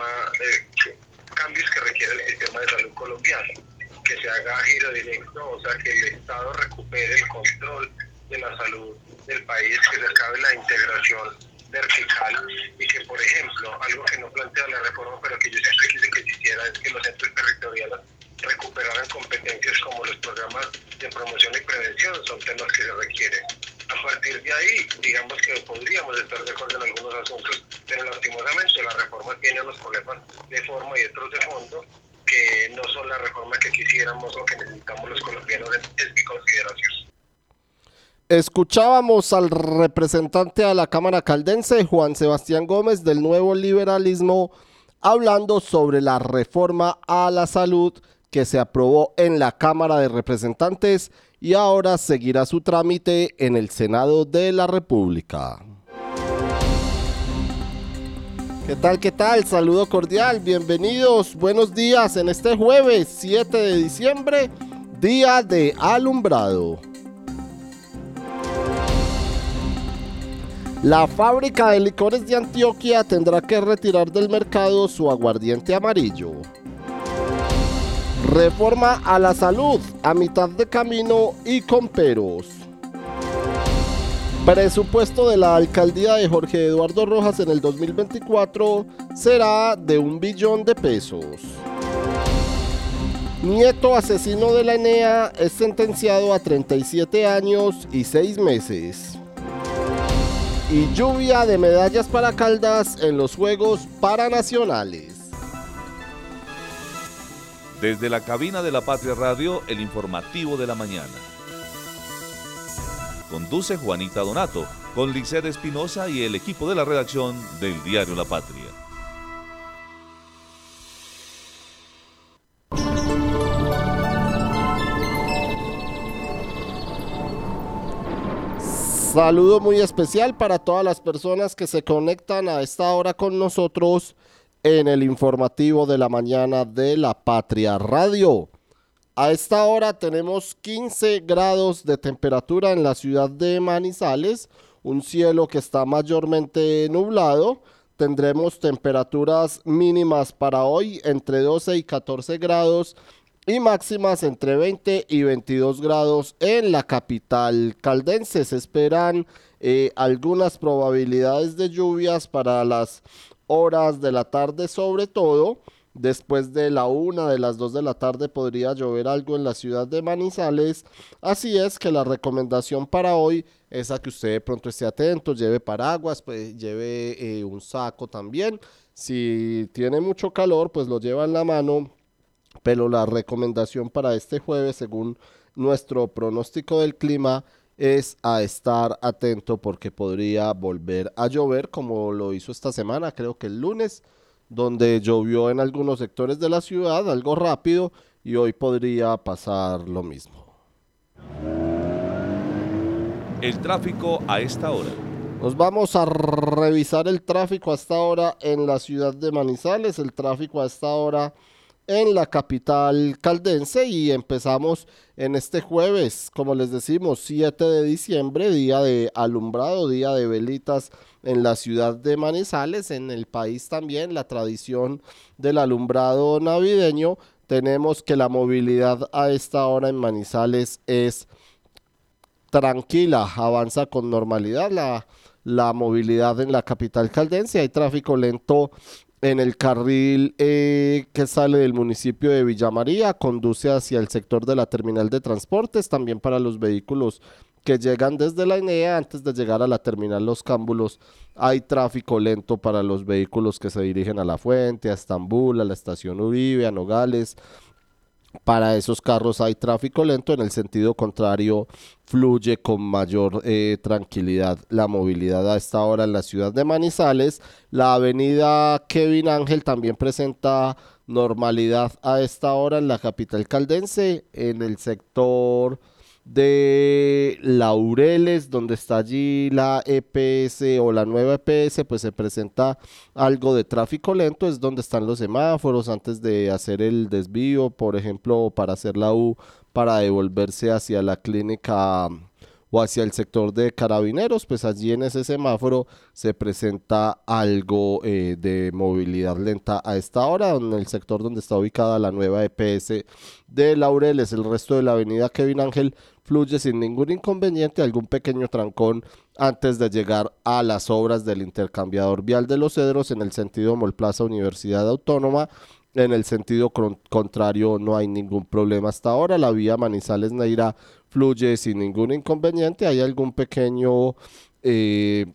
sistema, eh, cambios que requiere el sistema de salud colombiano. Que se haga giro directo, o sea, que el Estado recupere el control de la salud del país, que se acabe la integración vertical y que, por ejemplo, algo que no plantea la reforma, pero que yo siempre quise que existiera, es que los centros territoriales recuperaran competencias como los programas de promoción y prevención, son temas que se requieren. A partir de ahí, digamos que podríamos estar de acuerdo en algunos asuntos, pero lastimosamente la reforma tiene unos problemas de forma y otros de fondo que no son la reforma que quisiéramos o que necesitamos los colombianos en mi consideración. Escuchábamos al representante a la Cámara Caldense, Juan Sebastián Gómez, del nuevo liberalismo, hablando sobre la reforma a la salud que se aprobó en la Cámara de Representantes y ahora seguirá su trámite en el Senado de la República. ¿Qué tal? ¿Qué tal? Saludo cordial, bienvenidos, buenos días en este jueves 7 de diciembre, día de alumbrado. La fábrica de licores de Antioquia tendrá que retirar del mercado su aguardiente amarillo. Reforma a la salud a mitad de camino y con peros. Presupuesto de la alcaldía de Jorge Eduardo Rojas en el 2024 será de un billón de pesos. Nieto asesino de la ENEA es sentenciado a 37 años y 6 meses y lluvia de medallas para Caldas en los Juegos Paranacionales. Desde la cabina de la Patria Radio, el informativo de la mañana. Conduce Juanita Donato, con Liced Espinosa y el equipo de la redacción del diario La Patria. Saludo muy especial para todas las personas que se conectan a esta hora con nosotros en el informativo de la mañana de la Patria Radio. A esta hora tenemos 15 grados de temperatura en la ciudad de Manizales, un cielo que está mayormente nublado. Tendremos temperaturas mínimas para hoy entre 12 y 14 grados y máximas entre 20 y 22 grados en la capital caldense. Se esperan eh, algunas probabilidades de lluvias para las horas de la tarde sobre todo. Después de la una de las dos de la tarde podría llover algo en la ciudad de Manizales. Así es que la recomendación para hoy es a que usted de pronto esté atento, lleve paraguas, pues, lleve eh, un saco también. Si tiene mucho calor, pues lo lleva en la mano pero la recomendación para este jueves, según nuestro pronóstico del clima, es a estar atento porque podría volver a llover como lo hizo esta semana, creo que el lunes, donde llovió en algunos sectores de la ciudad, algo rápido, y hoy podría pasar lo mismo. El tráfico a esta hora. Nos vamos a revisar el tráfico hasta ahora en la ciudad de Manizales, el tráfico a esta hora en la capital caldense y empezamos en este jueves, como les decimos, 7 de diciembre, día de alumbrado, día de velitas en la ciudad de Manizales, en el país también, la tradición del alumbrado navideño. Tenemos que la movilidad a esta hora en Manizales es tranquila, avanza con normalidad la, la movilidad en la capital caldense. Hay tráfico lento en el carril eh, que sale del municipio de Villa María, conduce hacia el sector de la terminal de transportes, también para los vehículos que llegan desde la INEA antes de llegar a la terminal Los Cámbulos. Hay tráfico lento para los vehículos que se dirigen a La Fuente, a Estambul, a la estación Uribe, a Nogales, para esos carros hay tráfico lento, en el sentido contrario fluye con mayor eh, tranquilidad la movilidad a esta hora en la ciudad de Manizales. La avenida Kevin Ángel también presenta normalidad a esta hora en la capital caldense, en el sector de Laureles, donde está allí la EPS o la nueva EPS, pues se presenta algo de tráfico lento, es donde están los semáforos antes de hacer el desvío, por ejemplo, para hacer la U, para devolverse hacia la clínica o hacia el sector de carabineros, pues allí en ese semáforo se presenta algo eh, de movilidad lenta a esta hora, en el sector donde está ubicada la nueva EPS de Laureles, el resto de la avenida Kevin Ángel fluye sin ningún inconveniente, algún pequeño trancón antes de llegar a las obras del intercambiador vial de los Cedros en el sentido Molplaza Universidad Autónoma. En el sentido contrario no hay ningún problema hasta ahora. La vía Manizales Neira fluye sin ningún inconveniente. Hay algún pequeño eh,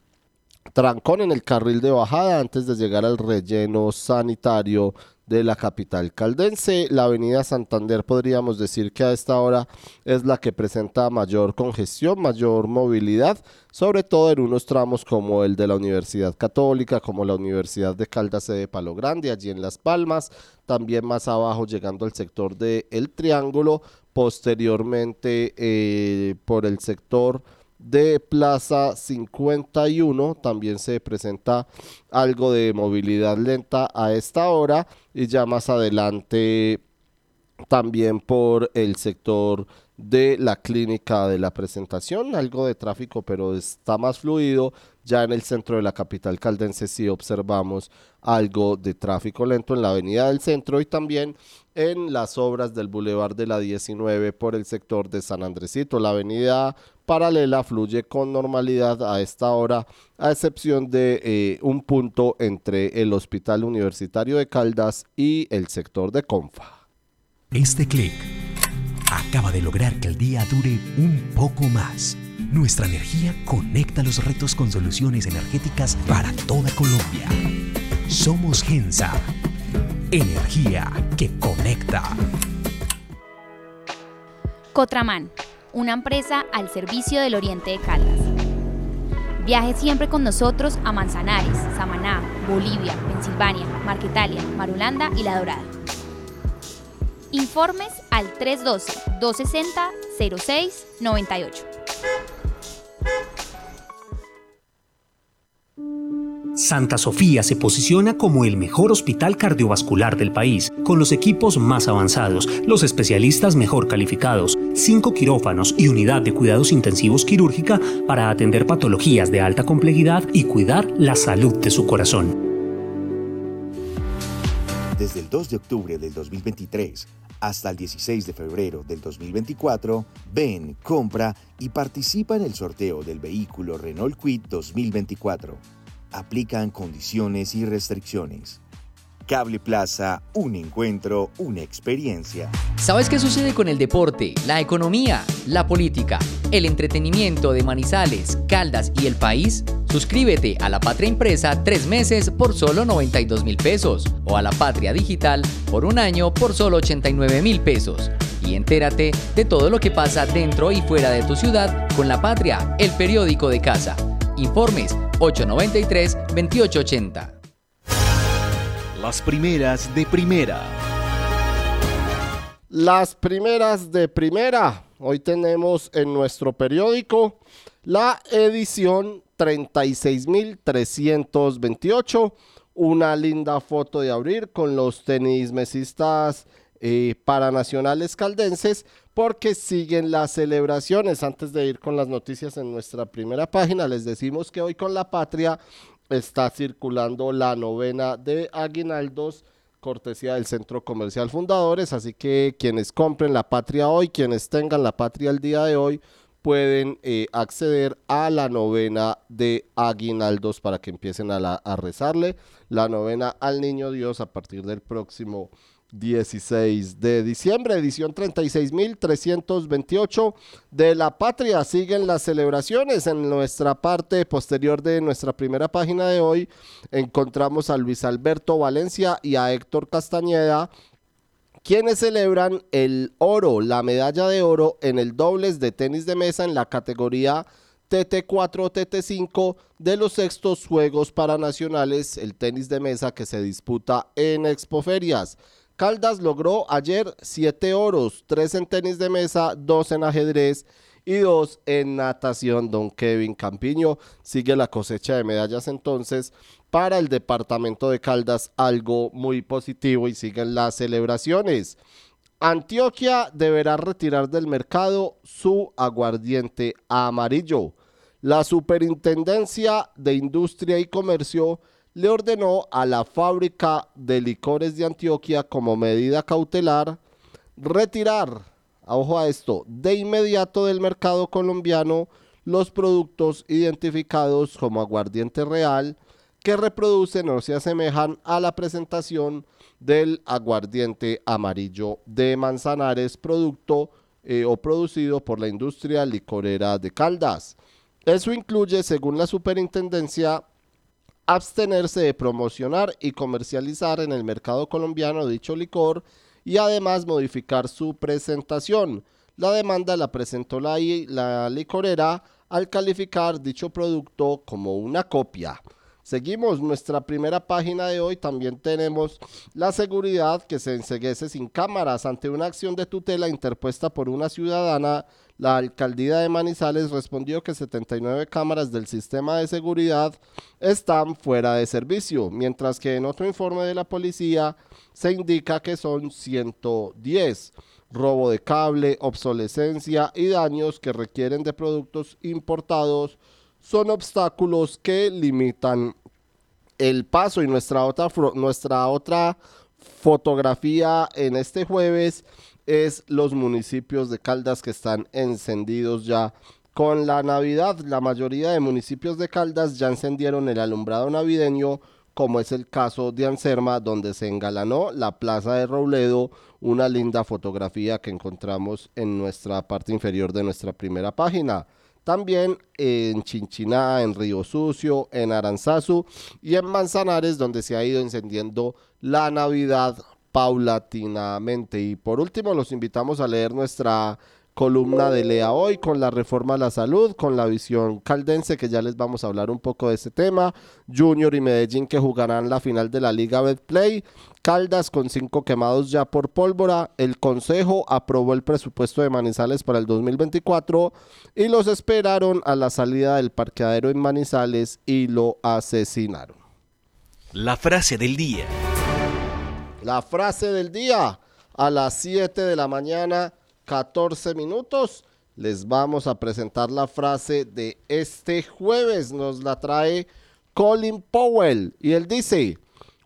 trancón en el carril de bajada antes de llegar al relleno sanitario de la capital caldense. La avenida Santander podríamos decir que a esta hora es la que presenta mayor congestión, mayor movilidad, sobre todo en unos tramos como el de la Universidad Católica, como la Universidad de Caldas de Palo Grande, allí en Las Palmas, también más abajo llegando al sector de El Triángulo, posteriormente eh, por el sector de Plaza 51 también se presenta algo de movilidad lenta a esta hora y ya más adelante también por el sector de la clínica de la presentación, algo de tráfico, pero está más fluido. Ya en el centro de la capital caldense sí observamos algo de tráfico lento en la avenida del centro y también en las obras del Boulevard de la 19 por el sector de San Andresito. La avenida paralela fluye con normalidad a esta hora, a excepción de eh, un punto entre el Hospital Universitario de Caldas y el sector de Confa. Este clic acaba de lograr que el día dure un poco más. Nuestra energía conecta los retos con soluciones energéticas para toda Colombia. Somos Gensa. Energía que conecta. Cotraman, una empresa al servicio del Oriente de Caldas. Viaje siempre con nosotros a Manzanares, Samaná, Bolivia, Pensilvania, Marquetalia, Marulanda y La Dorada. Informes al 312-260-0698. Santa Sofía se posiciona como el mejor hospital cardiovascular del país, con los equipos más avanzados, los especialistas mejor calificados, cinco quirófanos y unidad de cuidados intensivos quirúrgica para atender patologías de alta complejidad y cuidar la salud de su corazón. Desde el 2 de octubre del 2023 hasta el 16 de febrero del 2024, ven, compra y participa en el sorteo del vehículo Renault Quid 2024. Aplican condiciones y restricciones. Cable Plaza, un encuentro, una experiencia. ¿Sabes qué sucede con el deporte, la economía, la política, el entretenimiento de Manizales, Caldas y el país? Suscríbete a La Patria Impresa tres meses por solo 92 mil pesos o a La Patria Digital por un año por solo 89 mil pesos. Y entérate de todo lo que pasa dentro y fuera de tu ciudad con La Patria, el periódico de casa. Informes 893-2880. Las primeras de primera. Las primeras de primera. Hoy tenemos en nuestro periódico la edición 36.328. Una linda foto de abrir con los tenis mesistas eh, paranacionales caldenses porque siguen las celebraciones. Antes de ir con las noticias en nuestra primera página, les decimos que hoy con la patria está circulando la novena de aguinaldos cortesía del Centro Comercial Fundadores, así que quienes compren la patria hoy, quienes tengan la patria el día de hoy, pueden eh, acceder a la novena de aguinaldos para que empiecen a, a rezarle la novena al Niño Dios a partir del próximo 16 de diciembre, edición 36.328 de La Patria. Siguen las celebraciones. En nuestra parte posterior de nuestra primera página de hoy encontramos a Luis Alberto Valencia y a Héctor Castañeda quienes celebran el oro, la medalla de oro en el dobles de tenis de mesa en la categoría TT4 TT5 de los sextos Juegos Paranacionales, el tenis de mesa que se disputa en Expoferias. Caldas logró ayer 7 oros, 3 en tenis de mesa, 2 en ajedrez y 2 en natación. Don Kevin Campiño sigue la cosecha de medallas entonces para el departamento de Caldas, algo muy positivo y siguen las celebraciones. Antioquia deberá retirar del mercado su aguardiente amarillo. La Superintendencia de Industria y Comercio le ordenó a la fábrica de licores de Antioquia como medida cautelar retirar, ojo a esto, de inmediato del mercado colombiano los productos identificados como aguardiente real que reproducen o se asemejan a la presentación del aguardiente amarillo de Manzanares, producto eh, o producido por la industria licorera de Caldas. Eso incluye, según la superintendencia, abstenerse de promocionar y comercializar en el mercado colombiano dicho licor y además modificar su presentación. La demanda la presentó la, la licorera al calificar dicho producto como una copia. Seguimos nuestra primera página de hoy. También tenemos la seguridad que se enseguece sin cámaras ante una acción de tutela interpuesta por una ciudadana. La alcaldía de Manizales respondió que 79 cámaras del sistema de seguridad están fuera de servicio, mientras que en otro informe de la policía se indica que son 110 robo de cable, obsolescencia y daños que requieren de productos importados son obstáculos que limitan el paso y nuestra otra, nuestra otra fotografía en este jueves es los municipios de Caldas que están encendidos ya con la Navidad. La mayoría de municipios de Caldas ya encendieron el alumbrado navideño, como es el caso de Anserma, donde se engalanó la Plaza de Robledo, una linda fotografía que encontramos en nuestra parte inferior de nuestra primera página. También en Chinchiná, en Río Sucio, en Aranzazu y en Manzanares, donde se ha ido encendiendo la Navidad paulatinamente. Y por último, los invitamos a leer nuestra columna de Lea Hoy con la reforma a la salud, con la visión caldense, que ya les vamos a hablar un poco de ese tema. Junior y Medellín que jugarán la final de la Liga Betplay. Caldas con cinco quemados ya por pólvora. El Consejo aprobó el presupuesto de Manizales para el 2024 y los esperaron a la salida del parqueadero en Manizales y lo asesinaron. La frase del día. La frase del día a las 7 de la mañana 14 minutos. Les vamos a presentar la frase de este jueves. Nos la trae Colin Powell y él dice,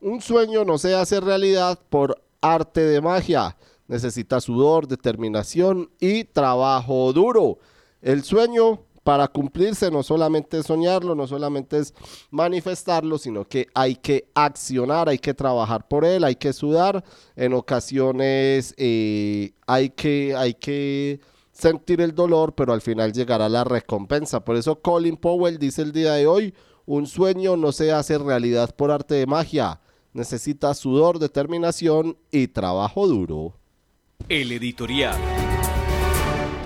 un sueño no se hace realidad por arte de magia. Necesita sudor, determinación y trabajo duro. El sueño para cumplirse no solamente es soñarlo, no solamente es manifestarlo, sino que hay que accionar, hay que trabajar por él, hay que sudar, en ocasiones eh, hay, que, hay que sentir el dolor, pero al final llegará la recompensa. Por eso Colin Powell dice el día de hoy, un sueño no se hace realidad por arte de magia, necesita sudor, determinación y trabajo duro. El editorial.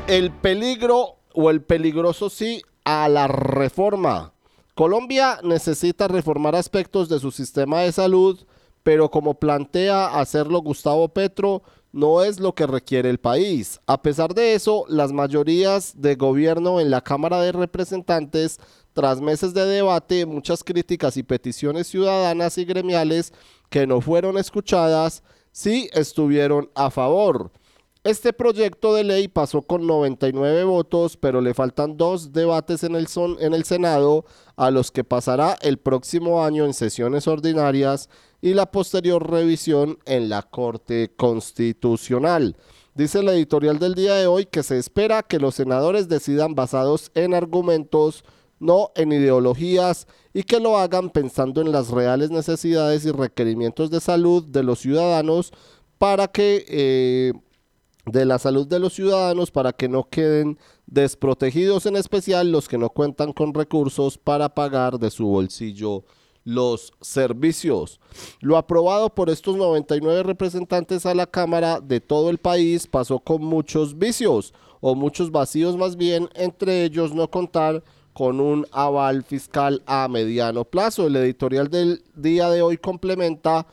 El peligro o el peligroso sí a la reforma. Colombia necesita reformar aspectos de su sistema de salud, pero como plantea hacerlo Gustavo Petro, no es lo que requiere el país. A pesar de eso, las mayorías de gobierno en la Cámara de Representantes, tras meses de debate, muchas críticas y peticiones ciudadanas y gremiales que no fueron escuchadas, sí estuvieron a favor. Este proyecto de ley pasó con 99 votos, pero le faltan dos debates en el, Senado, a los que pasará el próximo año en sesiones ordinarias y la posterior revisión en la Corte Constitucional. Dice la editorial del día de hoy que se espera que los senadores decidan basados en argumentos, no en ideologías, y que lo hagan pensando en las reales necesidades y requerimientos de salud de los ciudadanos para que eh, de la salud de los ciudadanos para que no queden desprotegidos, en especial los que no cuentan con recursos para pagar de su bolsillo los servicios. Lo aprobado por estos 99 representantes a la Cámara de todo el país pasó con muchos vicios o muchos vacíos más bien, entre ellos no contar con un aval fiscal a mediano plazo. El editorial del día de hoy complementa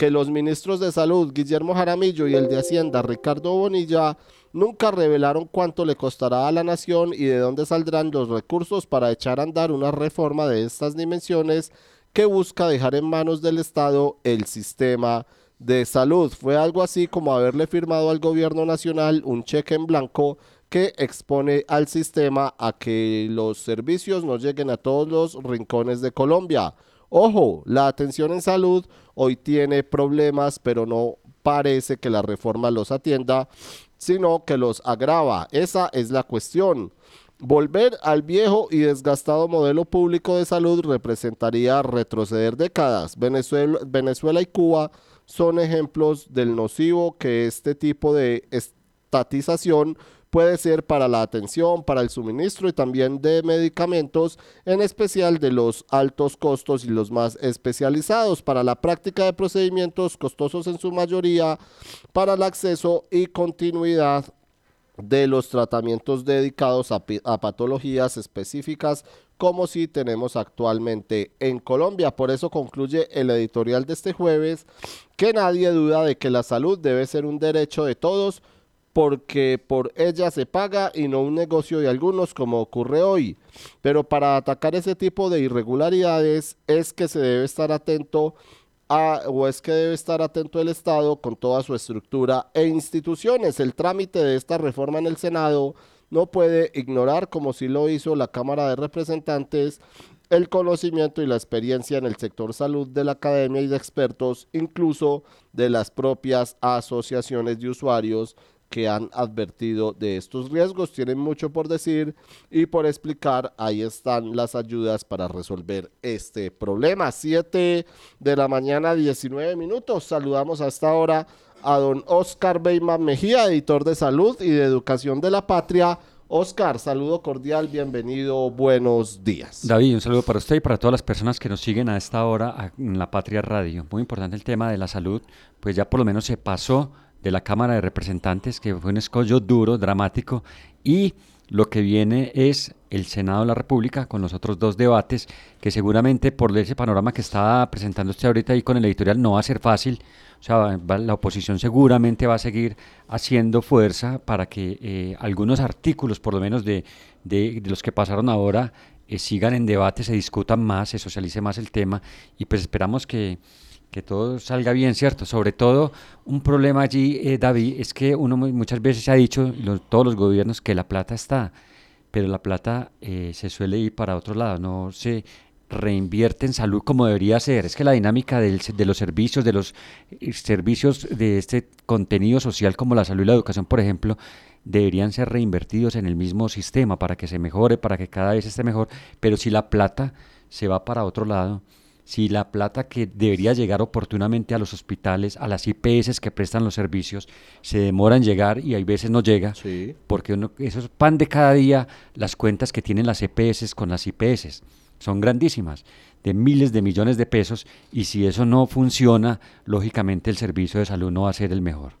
que los ministros de Salud, Guillermo Jaramillo, y el de Hacienda, Ricardo Bonilla, nunca revelaron cuánto le costará a la nación y de dónde saldrán los recursos para echar a andar una reforma de estas dimensiones que busca dejar en manos del Estado el sistema de salud. Fue algo así como haberle firmado al gobierno nacional un cheque en blanco que expone al sistema a que los servicios no lleguen a todos los rincones de Colombia. Ojo, la atención en salud hoy tiene problemas, pero no parece que la reforma los atienda, sino que los agrava. Esa es la cuestión. Volver al viejo y desgastado modelo público de salud representaría retroceder décadas. Venezuela, Venezuela y Cuba son ejemplos del nocivo que este tipo de estatización puede ser para la atención, para el suministro y también de medicamentos, en especial de los altos costos y los más especializados, para la práctica de procedimientos costosos en su mayoría, para el acceso y continuidad de los tratamientos dedicados a, patologías específicas como si tenemos actualmente en Colombia. Por eso concluye el editorial de este jueves que nadie duda de que la salud debe ser un derecho de todos porque por ella se paga y no un negocio de algunos como ocurre hoy. Pero para atacar ese tipo de irregularidades es que se debe estar atento a, o es que debe estar atento el Estado con toda su estructura e instituciones. El trámite de esta reforma en el Senado no puede ignorar, como sí lo hizo la Cámara de Representantes, el conocimiento y la experiencia en el sector salud de la academia y de expertos, incluso de las propias asociaciones de usuarios que han advertido de estos riesgos. Tienen mucho por decir y por explicar. Ahí están las ayudas para resolver este problema. 7 de la mañana, 19 minutos. Saludamos a esta hora a don Oscar Beyman Mejía, editor de salud y de educación de la patria. Oscar, saludo cordial, bienvenido, buenos días. David, un saludo para usted y para todas las personas que nos siguen a esta hora en la Patria Radio. Muy importante el tema de la salud, pues ya por lo menos se pasó de la Cámara de Representantes, que fue un escollo duro, dramático, y lo que viene es el Senado de la República con los otros dos debates, que seguramente por ese panorama que está presentando usted ahorita ahí con el editorial no va a ser fácil. O sea, la oposición seguramente va a seguir haciendo fuerza para que eh, algunos artículos, por lo menos de, de, los que pasaron ahora, eh, sigan en debate, se discutan más, se socialice más el tema y pues esperamos que que todo salga bien, ¿cierto? Sobre todo, un problema allí, eh, David, es que uno muchas veces ha dicho, todos los gobiernos, que la plata está, pero la plata eh, se suele ir para otro lado, no se reinvierte en salud como debería ser. Es que la dinámica del, de los servicios, de los eh, servicios de este contenido social como la salud y la educación, por ejemplo, deberían ser reinvertidos en el mismo sistema para que se mejore, para que cada vez esté mejor, pero si la plata se va para otro lado, si la plata que debería llegar oportunamente a los hospitales, a las IPS que prestan los servicios, se demora en llegar y hay veces no llega, porque uno, eso es pan de cada día, las cuentas que tienen las EPS con las IPS. Son grandísimas, de miles de millones de pesos, y si eso no funciona, lógicamente el servicio de salud no va a ser el mejor.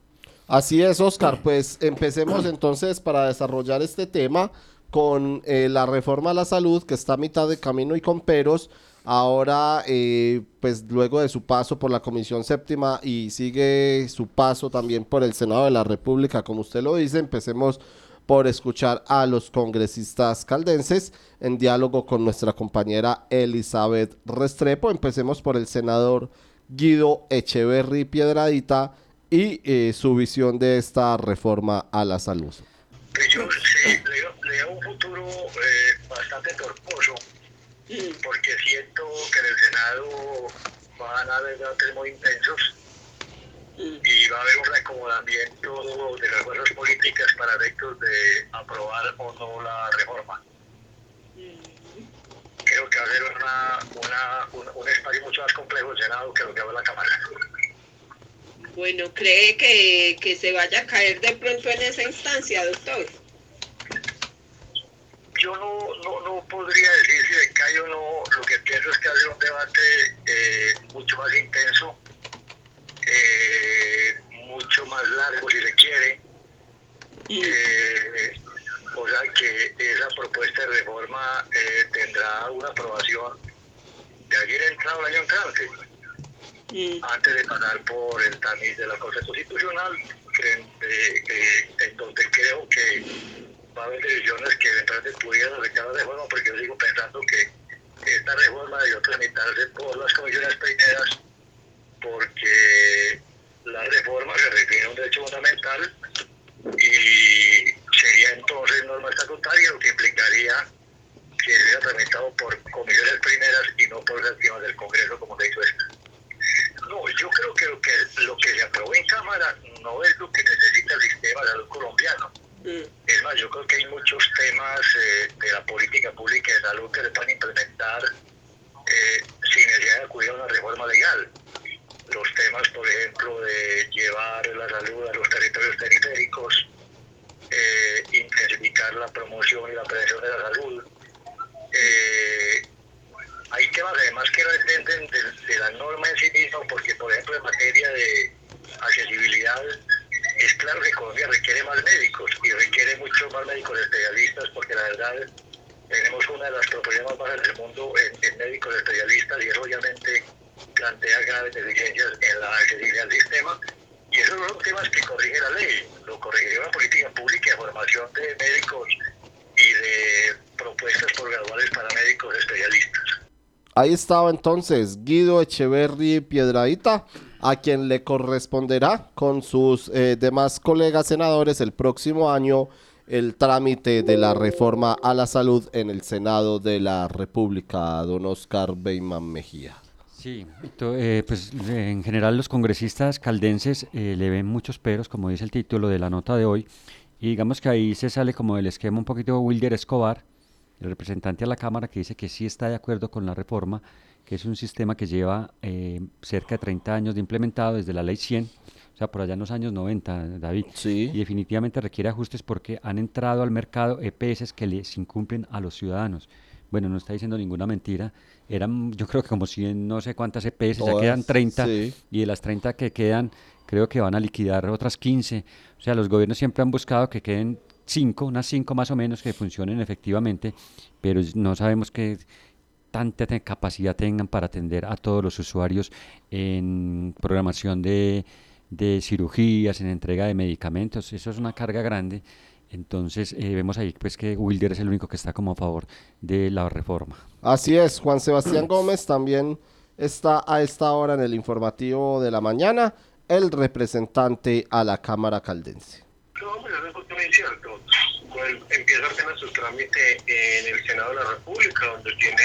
Así es, Oscar. Pues empecemos entonces para desarrollar este tema con eh, la reforma a la salud, que está a mitad de camino y con peros Ahora, eh, pues luego de su paso por la Comisión Séptima y sigue su paso también por el Senado de la República, como usted lo dice, empecemos por escuchar a los congresistas caldenses en diálogo con nuestra compañera Elizabeth Restrepo. Empecemos por el senador Guido Echeverry Piedradita y eh, su visión de esta reforma a la salud. Yo sí, le, un futuro eh, bastante torposo porque siento que en el Senado van a haber debates muy intensos y va a haber un reacomodamiento de las fuerzas políticas para efectos de aprobar o no la reforma. Creo que va a ser una, un, espacio mucho más complejo el Senado que lo que va la Cámara. Bueno, ¿cree que, que se vaya a caer de pronto en esa instancia, doctor? Yo no, no, no podría decir si de cae o no. Lo que pienso es que hace un debate eh, mucho más intenso, eh, mucho más largo si se quiere. Eh, o sea que esa propuesta de reforma eh, tendrá una aprobación de ayer entrado el año entrante, antes de pasar por el tamiz de la Corte Constitucional, eh, en donde creo que haber decisiones que eventualmente pudieran afectar la reforma, porque yo sigo pensando que esta reforma debió tramitarse por las comisiones primeras, porque la reforma se refiere a un derecho fundamental y sería entonces norma estatutaria, lo que implicaría que sea tramitado por comisiones primeras y no por últimas del Congreso, como se hizo esta. No, yo creo que lo que, lo que se aprobó en Cámara no es lo que necesita el sistema de salud colombiano. Es más, yo creo que hay muchos temas eh, de la política pública de salud que se pueden implementar eh, sin necesidad de acudir a una reforma legal. Los temas, por ejemplo, de llevar la salud a los territorios periféricos, eh, intensificar la promoción y la prevención de la salud. Eh, hay temas además que no dependen de, de la norma en sí misma, porque por ejemplo en materia de accesibilidad es claro que Colombia requiere más médicos y requiere muchos más médicos especialistas porque la verdad tenemos una de las proporciones más bajas del mundo en, en médicos especialistas y eso obviamente plantea graves deficiencias en la accesibilidad al sistema y esos son temas que corrige la ley, lo corrigiría una política pública de formación de médicos y de propuestas por graduales para médicos especialistas. Ahí estaba entonces Guido Echeverry Piedradita, a quien le corresponderá con sus eh, demás colegas senadores el próximo año el trámite de la reforma a la salud en el Senado de la República, don Oscar Beyman Mejía. Sí, eh, pues en general los congresistas caldenses eh, le ven muchos peros, como dice el título de la nota de hoy, y digamos que ahí se sale como del esquema un poquito Wilder Escobar, el representante a la Cámara, que dice que sí está de acuerdo con la reforma, que es un sistema que lleva eh, cerca de 30 años de implementado desde la ley 100, o sea, por allá en los años 90, David, y definitivamente requiere ajustes porque han entrado al mercado EPS que les incumplen a los ciudadanos. Bueno, no está diciendo ninguna mentira. Eran, yo creo que como 100, no sé cuántas EPS, ya quedan 30. sí. Y de las 30 que quedan, creo que van a liquidar otras 15. O sea, los gobiernos siempre han buscado que queden 5, unas 5 más o menos que funcionen efectivamente, pero no sabemos qué tanta capacidad tengan para atender a todos los usuarios en programación de, de cirugías, en entrega de medicamentos. Eso es una carga grande. Entonces, eh, vemos ahí pues que Wilder es el único que está como a favor de la reforma. Así es, Juan Sebastián Gómez también está a esta hora en el informativo de la mañana, el representante a la Cámara Caldense. No, hombre, eso es justo muy cierto. Pues, empieza apenas su trámite en el Senado de la República, donde tiene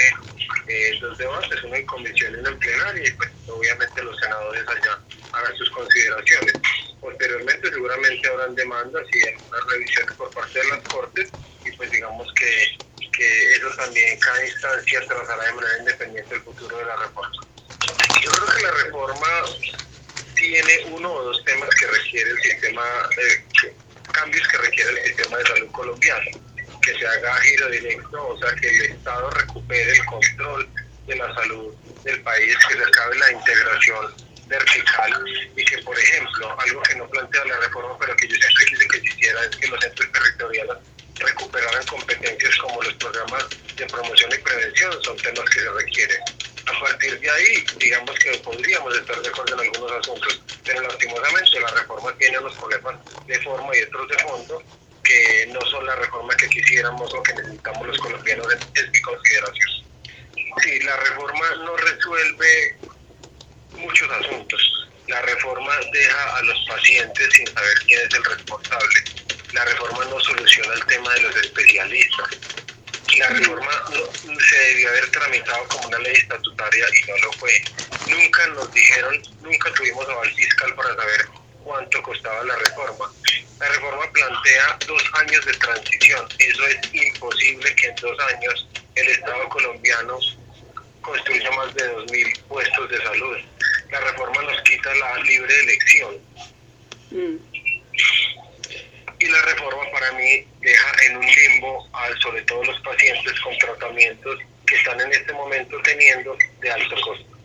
eh, dos debates, uno en comisión y uno en plenaria, y pues obviamente los senadores allá hagan sus consideraciones. Posteriormente seguramente habrán demandas y algunas revisiones por parte de las Cortes, y pues digamos que, que eso también cada instancia trazará de manera independiente el futuro de la reforma. Yo creo que la reforma tiene uno o dos temas que requiere el sistema, eh, cambios que requiere el sistema de salud colombiano, que se haga giro directo, o sea, que el Estado recupere el control de la salud del país, que se acabe la integración vertical y que, por ejemplo, algo que no plantea la reforma, pero que yo siempre quise que existiera, es que los centros territoriales recuperaran competencias como los programas de promoción y prevención, son temas que se requieren. A partir de ahí, digamos que podríamos estar de acuerdo en algunos asuntos, pero lastimosamente la reforma tiene unos problemas de forma y otros de fondo que no son la reforma que quisiéramos o que necesitamos los colombianos, es mi consideración. Sí, la reforma no resuelve muchos asuntos. La reforma deja a los pacientes sin saber quién es el responsable. La reforma no soluciona el tema de los especialistas. La reforma no- se debió haber tramitado como una ley estatutaria y no lo fue. Nunca nos dijeron, nunca tuvimos aval fiscal para saber cuánto costaba la reforma. La reforma plantea dos años de transición. Eso es imposible que en dos años el Estado colombiano construya más de 2.000 puestos de salud. La reforma nos quita la libre elección. Y la reforma para mí deja en un limbo a sobre todo los pacientes con tratamientos que están en este momento teniendo de alto costo.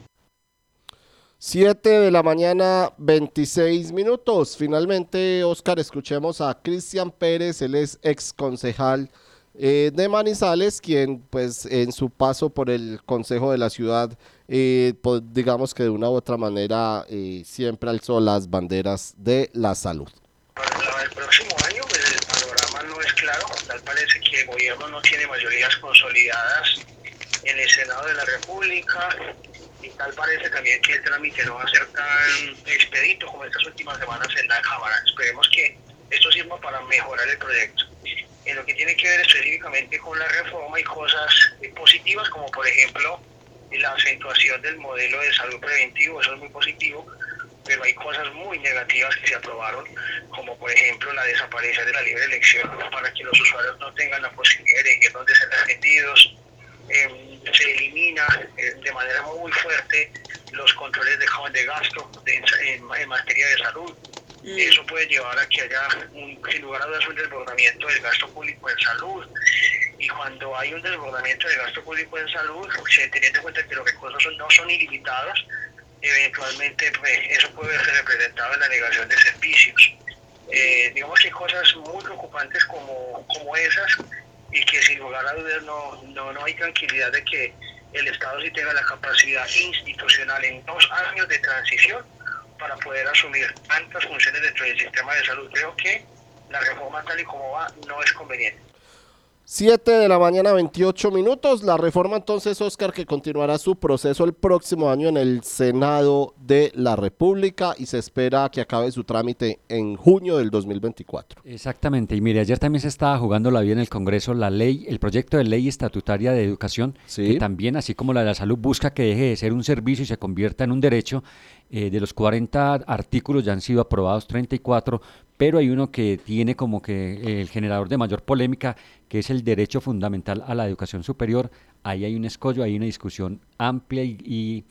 7 de la mañana, 26 minutos. Finalmente, Oscar, escuchemos a Cristian Pérez, él es ex concejal eh, de Manizales, quien pues en su paso por el Consejo de la Ciudad, eh, pues, digamos que de una u otra manera eh, siempre alzó las banderas de la salud. Para el próximo año pues, el panorama no es claro, tal parece que el gobierno no tiene mayorías consolidadas en el Senado de la República y tal parece también que el trámite no va a ser tan expedito como estas últimas semanas en la Cámara. Esperemos que esto sirva para mejorar el proyecto. En lo que tiene que ver específicamente con la reforma hay cosas positivas como por ejemplo la acentuación del modelo de salud preventivo, eso es muy positivo, pero hay cosas muy negativas que se aprobaron, como por ejemplo la desaparición de la libre elección para que los usuarios no tengan la posibilidad de elegir dónde ser atendidos, eh, se elimina eh, de manera muy fuerte los controles de, de gasto en, en, materia de salud. Eso puede llevar a que haya, un, sin lugar a dudas, un desbordamiento del gasto público en salud. Y cuando hay un desbordamiento del gasto público en salud, teniendo en cuenta que los recursos no son ilimitados, eventualmente pues, eso puede ser representado en la negación de servicios. Eh, digamos que cosas muy preocupantes como, como esas y que sin lugar a dudas no, no, no hay tranquilidad de que el Estado sí tenga la capacidad institucional en dos años de transición para poder asumir tantas funciones dentro del sistema de salud. Creo que la reforma tal y como va no es conveniente. 7 de la mañana, 28 minutos. La reforma entonces, Oscar, que continuará su proceso el próximo año en el Senado de la República y se espera que acabe su trámite en junio del 2024. Exactamente. Y mire, ayer también se estaba jugando la vida en el Congreso la ley, el proyecto de ley estatutaria de educación, que también, así como la de la salud, busca que deje de ser un servicio y se convierta en un derecho. Eh, de los 40 artículos ya han sido aprobados 34, pero hay uno que tiene como que el generador de mayor polémica, que es el derecho fundamental a la educación superior. Ahí hay un escollo, hay una discusión amplia y,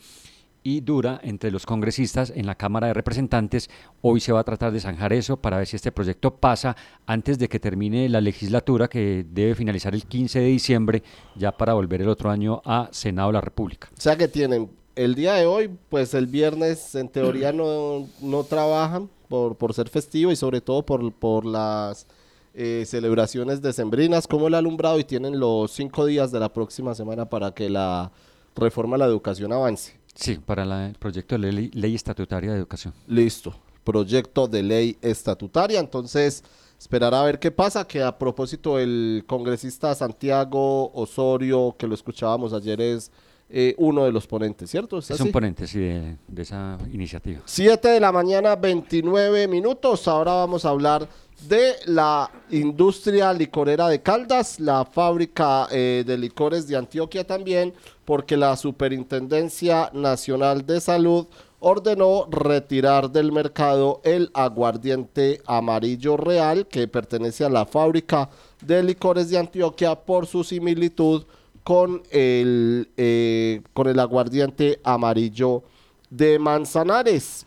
y, dura entre los congresistas en la Cámara de Representantes. Hoy se va a tratar de zanjar eso para ver si este proyecto pasa antes de que termine la legislatura, que debe finalizar el 15 de diciembre, ya para volver el otro año a Senado de la República. O sea que tienen el día de hoy, pues el viernes en teoría no, no trabajan por, por ser festivo y sobre todo por, por las eh, celebraciones decembrinas como el alumbrado y tienen los cinco días de la próxima semana para que la reforma a la educación avance. Sí, para el proyecto de ley, ley estatutaria de educación. Listo, proyecto de ley estatutaria, entonces esperar a ver qué pasa, que a propósito el congresista Santiago Osorio, que lo escuchábamos ayer, es eh, uno de los ponentes, ¿cierto? ¿Es, un ponente, sí, de, esa iniciativa. 7 de la mañana, 29 minutos. Ahora vamos a hablar de la industria licorera de Caldas, la fábrica eh, de licores de Antioquia también, porque la Superintendencia Nacional de Salud ordenó retirar del mercado el aguardiente amarillo real que pertenece a la fábrica de licores de Antioquia por su similitud con el, eh, con el aguardiente amarillo de Manzanares.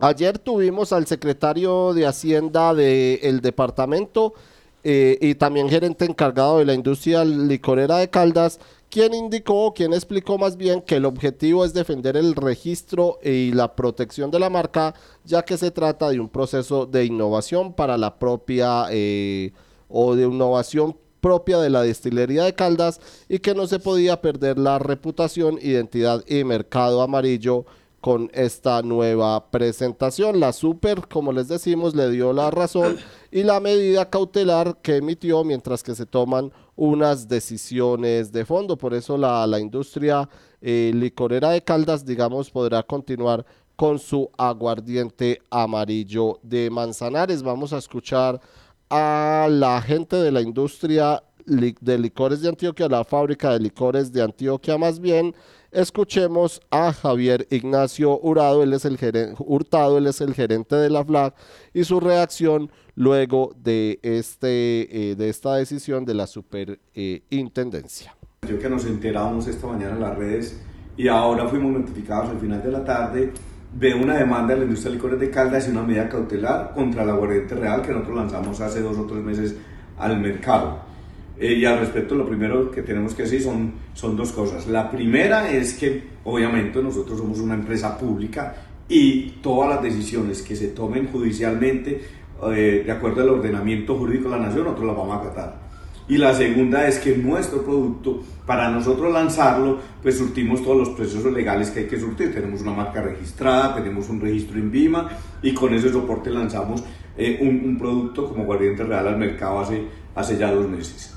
Ayer tuvimos al secretario de Hacienda del departamento eh, y también gerente encargado de la industria licorera de Caldas, quien indicó, quien explicó más bien que el objetivo es defender el registro y la protección de la marca, ya que se trata de un proceso de innovación para la propia eh, o de innovación propia de la destilería de Caldas y que no se podía perder la reputación, identidad y mercado amarillo con esta nueva presentación. La Super, como les decimos, le dio la razón y la medida cautelar que emitió mientras que se toman unas decisiones de fondo. Por eso la, la industria eh, licorera de Caldas, digamos, podrá continuar con su aguardiente amarillo de Manzanares. Vamos a escuchar a la gente de la industria de licores de Antioquia, la fábrica de licores de Antioquia más bien, escuchemos a Javier Ignacio Hurtado, él es el gerente, Hurtado, él es el gerente de la FLAG y su reacción luego de, este, eh, de esta decisión de la superintendencia. Yo que nos enteramos esta mañana en las redes y ahora fuimos notificados al final de la tarde de una demanda de la industria de licores de Caldas y una medida cautelar contra la aguardiente real que nosotros lanzamos hace dos o tres meses al mercado. Eh, y al respecto, lo primero que tenemos que decir son, son dos cosas. La primera es que, obviamente, nosotros somos una empresa pública y todas las decisiones que se tomen judicialmente, eh, de acuerdo al ordenamiento jurídico de la nación, nosotros las vamos a acatar. Y la segunda es que nuestro producto, para nosotros lanzarlo, pues surtimos todos los procesos legales que hay que surtir. Tenemos una marca registrada, tenemos un registro en Vima y con ese soporte lanzamos eh, un, un, producto como Guardiente Real al mercado hace, hace ya dos meses.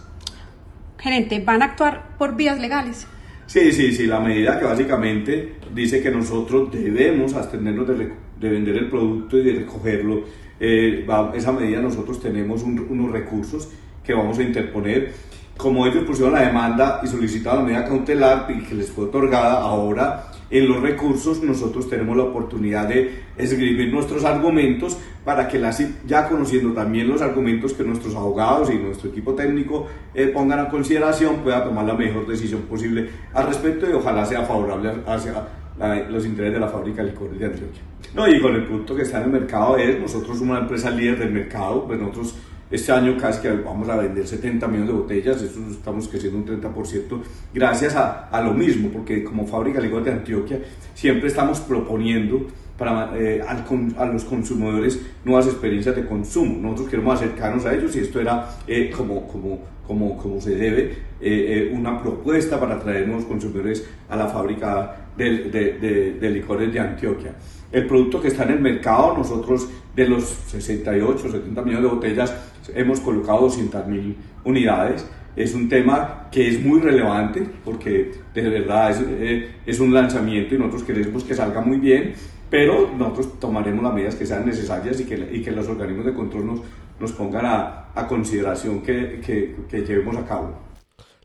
Gerente, ¿van a actuar por vías legales? Sí, sí, sí, la medida que básicamente dice que nosotros debemos abstenernos de, de vender el producto y de recogerlo, eh, va, esa medida nosotros tenemos un, unos recursos que vamos a interponer. Como ellos pusieron la demanda y solicitaron la medida cautelar y que les fue otorgada, ahora en los recursos nosotros tenemos la oportunidad de escribir nuestros argumentos para que la ya conociendo también los argumentos que nuestros abogados y nuestro equipo técnico eh, pongan a consideración, pueda tomar la mejor decisión posible al respecto y ojalá sea favorable hacia la, los intereses de la fábrica de licores de Antioquia. No, y con el producto que está en el mercado es, nosotros somos una empresa líder del mercado, pues nosotros este año casi que vamos a vender 70 millones de botellas, eso estamos creciendo un 30%, gracias a, a lo mismo, porque como fábrica licor de Antioquia siempre estamos proponiendo para, eh, al, a los consumidores nuevas experiencias de consumo. Nosotros queremos acercarnos a ellos y esto era eh, como, como, como, como se debe, eh, una propuesta para traer nuevos consumidores a la fábrica de, de, de, de licores de Antioquia. El producto que está en el mercado, nosotros de los 68, 70 millones de botellas, hemos colocado 200 mil unidades. Es un tema que es muy relevante porque de verdad es, eh, es, un lanzamiento y nosotros queremos que salga muy bien, pero nosotros tomaremos las medidas que sean necesarias y que, y que los organismos de control nos, nos pongan a, a consideración que, que, que llevemos a cabo.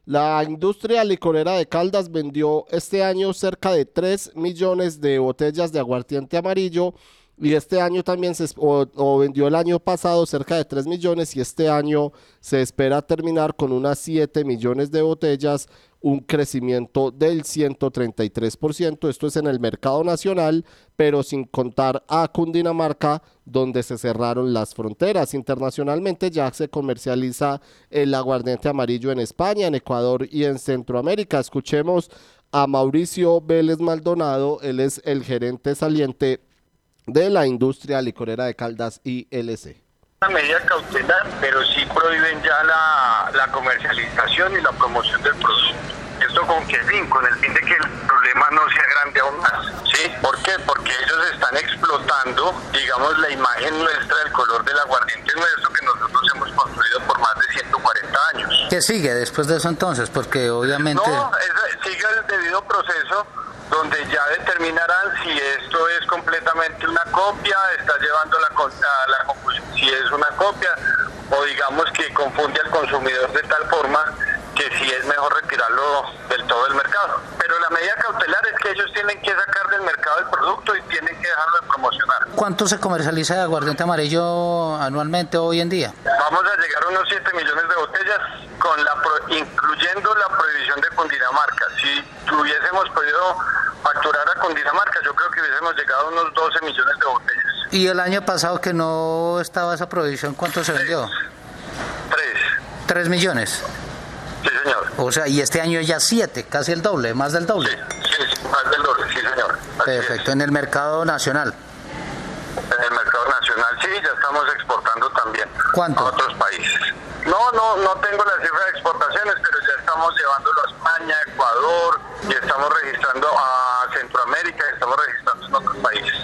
La industria licorera de Caldas vendió este año cerca de 3 millones de botellas de aguardiente amarillo y este año también se o, vendió el año pasado cerca de 3 millones y este año se espera terminar con unas 7 millones de botellas, un crecimiento del 133%. Esto es en el mercado nacional, pero sin contar a Cundinamarca, donde se cerraron las fronteras. Internacionalmente ya se comercializa el aguardiente amarillo en España, en Ecuador y en Centroamérica. Escuchemos a Mauricio Vélez Maldonado, él es el gerente saliente de la industria licorera de Caldas ILC. Una medida cautelar, pero sí prohíben ya la, la comercialización y la promoción del producto. ¿Esto con qué fin? Con el fin de que el problema no sea grande aún más. ¿Sí? ¿Por qué? Porque ellos están explotando, digamos, la imagen nuestra, el color del aguardiente nuestro que nosotros hemos construido por más de 140 años. ¿Qué sigue después de eso entonces? Porque obviamente... No, es, sigue el debido proceso donde ya determinarán si esto es completamente una copia, está llevando la, a la si es una copia o digamos que confunde al consumidor de tal forma que si es mejor retirarlo del todo del mercado. Pero la medida cautelar es que ellos tienen que sacar del mercado el producto y tienen que dejarlo de promocionar. ¿Cuánto se comercializa de aguardiente amarillo anualmente hoy en día? Vamos a llegar a unos 7 millones de botellas, con la pro, incluyendo la prohibición de Cundinamarca. Si tuviésemos podido facturar a Cundinamarca, yo creo que hubiésemos llegado a unos 12 millones de botellas. ¿Y el año pasado que no estaba esa prohibición, cuánto se vendió? Tres. ¿Tres millones? Sí, señor. O sea, y este año ya siete, casi el doble, más del doble. Sí, sí más del doble, sí, señor. Así Perfecto, es. en el mercado nacional. En el mercado nacional, sí, ya estamos exportando también. ¿Cuánto? A otros países. No, no, no tengo la cifra de exportaciones, pero ya estamos llevándolo a España, Ecuador, y estamos registrando a Centroamérica, y estamos registrando en otros países.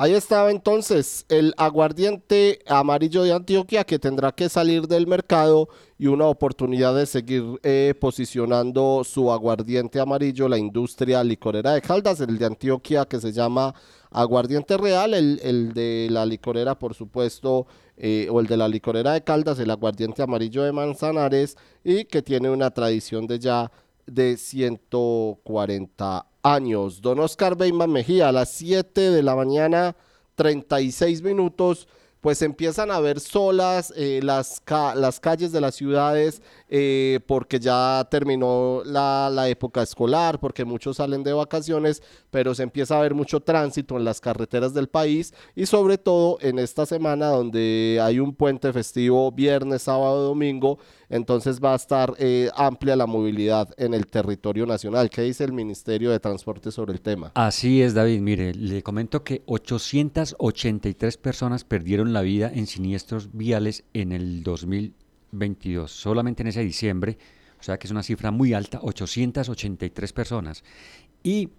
Ahí estaba entonces el aguardiente amarillo de Antioquia que tendrá que salir del mercado y una oportunidad de seguir eh, posicionando su aguardiente amarillo, la industria licorera de Caldas, el de Antioquia que se llama aguardiente real, el, el de la licorera por supuesto, eh, o el de la licorera de Caldas, el aguardiente amarillo de Manzanares y que tiene una tradición de ya de 140 años. Don Oscar Beyman Mejía, a las 7 de la mañana, 36 minutos. pues empiezan a ver solas eh, las, las calles de las ciudades eh, porque ya terminó la, la, época escolar, porque muchos salen de vacaciones, pero se empieza a ver mucho tránsito en las carreteras del país y sobre todo en esta semana donde hay un puente festivo viernes, sábado, domingo, entonces va a estar eh, amplia la movilidad en el territorio nacional. ¿Qué dice el Ministerio de Transporte sobre el tema? Así es, David. Mire, le comento que 883 personas perdieron la vida en siniestros viales en el 2022, solamente en ese diciembre, o sea que es una cifra muy alta, 883 personas. Y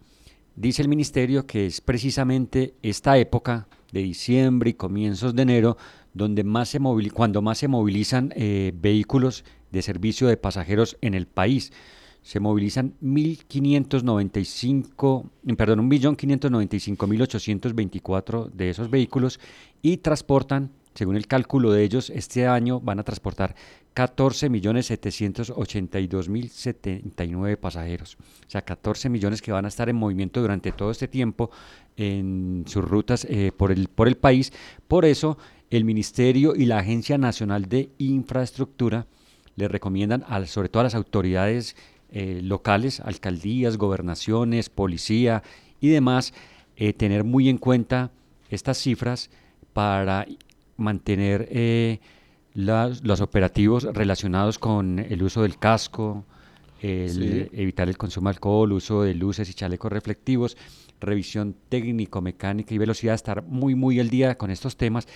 dice el Ministerio que es precisamente esta época de diciembre y comienzos de enero donde más se cuando más se movilizan eh, vehículos de servicio de pasajeros en el país. Se movilizan 1.595, perdón, 1.595.824 de esos vehículos y transportan, según el cálculo de ellos, este año van a transportar 14.782.079 pasajeros. O sea, 14 millones que van a estar en movimiento durante todo este tiempo en sus rutas eh, por, el, por el país. Por eso, el Ministerio y la Agencia Nacional de Infraestructura le recomiendan, sobre todo a las autoridades eh, locales, alcaldías, gobernaciones, policía y demás, eh, tener muy en cuenta estas cifras para mantener eh, los operativos relacionados con el uso del casco, evitar el consumo de alcohol, uso de luces y chalecos reflectivos, revisión técnico-mecánica y velocidad, estar muy, muy al día con estos temas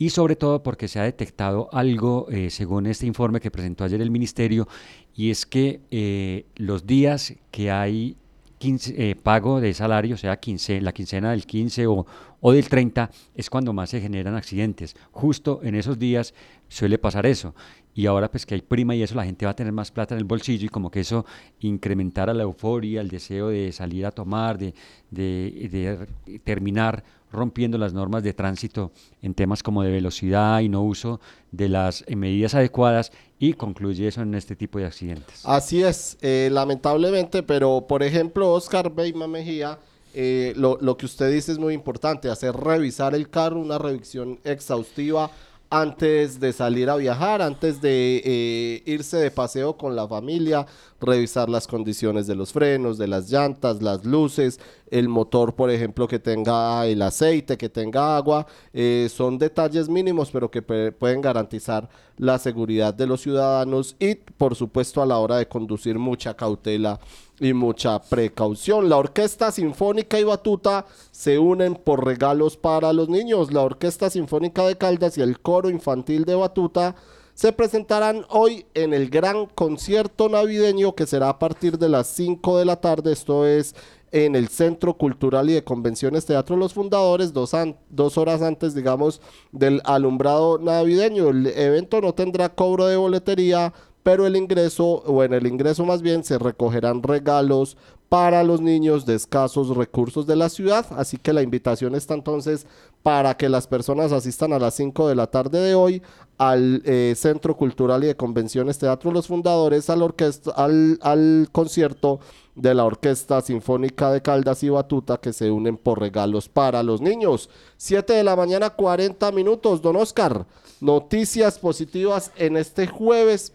y sobre todo porque se ha detectado algo, eh, según este informe que presentó ayer el Ministerio, y es que eh, los días que hay eh, pago de salario, sea, la quincena del 15 o, o del 30, es cuando más se generan accidentes. Justo en esos días suele pasar eso y ahora pues que hay prima y eso la gente va a tener más plata en el bolsillo y como que eso incrementara la euforia, el deseo de salir a tomar, de, de, terminar rompiendo las normas de tránsito en temas como de velocidad y no uso de las medidas adecuadas y concluye eso en este tipo de accidentes. Así es, eh, lamentablemente, pero por ejemplo Oscar Beima Mejía, eh, lo, lo que usted dice es muy importante, hacer revisar el carro, una revisión exhaustiva antes de salir a viajar, antes de eh, irse de paseo con la familia, revisar las condiciones de los frenos, de las llantas, las luces, el motor, por ejemplo, que tenga el aceite, que tenga agua. Eh, son detalles mínimos, pero que pueden garantizar la seguridad de los ciudadanos y, por supuesto, a la hora de conducir mucha cautela y mucha precaución. La Orquesta Sinfónica y Batuta se unen por regalos para los niños. La Orquesta Sinfónica de Caldas y el Coro Infantil de Batuta se presentarán hoy en el gran concierto navideño que será a partir de las 5 de la tarde. Esto es en el Centro Cultural y de Convenciones Teatro Los Fundadores, dos, dos horas antes, digamos, del alumbrado navideño. El evento no tendrá cobro de boletería, pero el ingreso, o en el ingreso más bien, se recogerán regalos para los niños de escasos recursos de la ciudad. Así que la invitación está entonces para que las personas asistan a las 5 de la tarde de hoy al eh, Centro Cultural y de Convenciones Teatro Los Fundadores, al, orquesta, al, concierto de la Orquesta Sinfónica de Caldas y Batuta que se unen por regalos para los niños. 7 de la mañana, 40 minutos. Don Oscar, noticias positivas en este jueves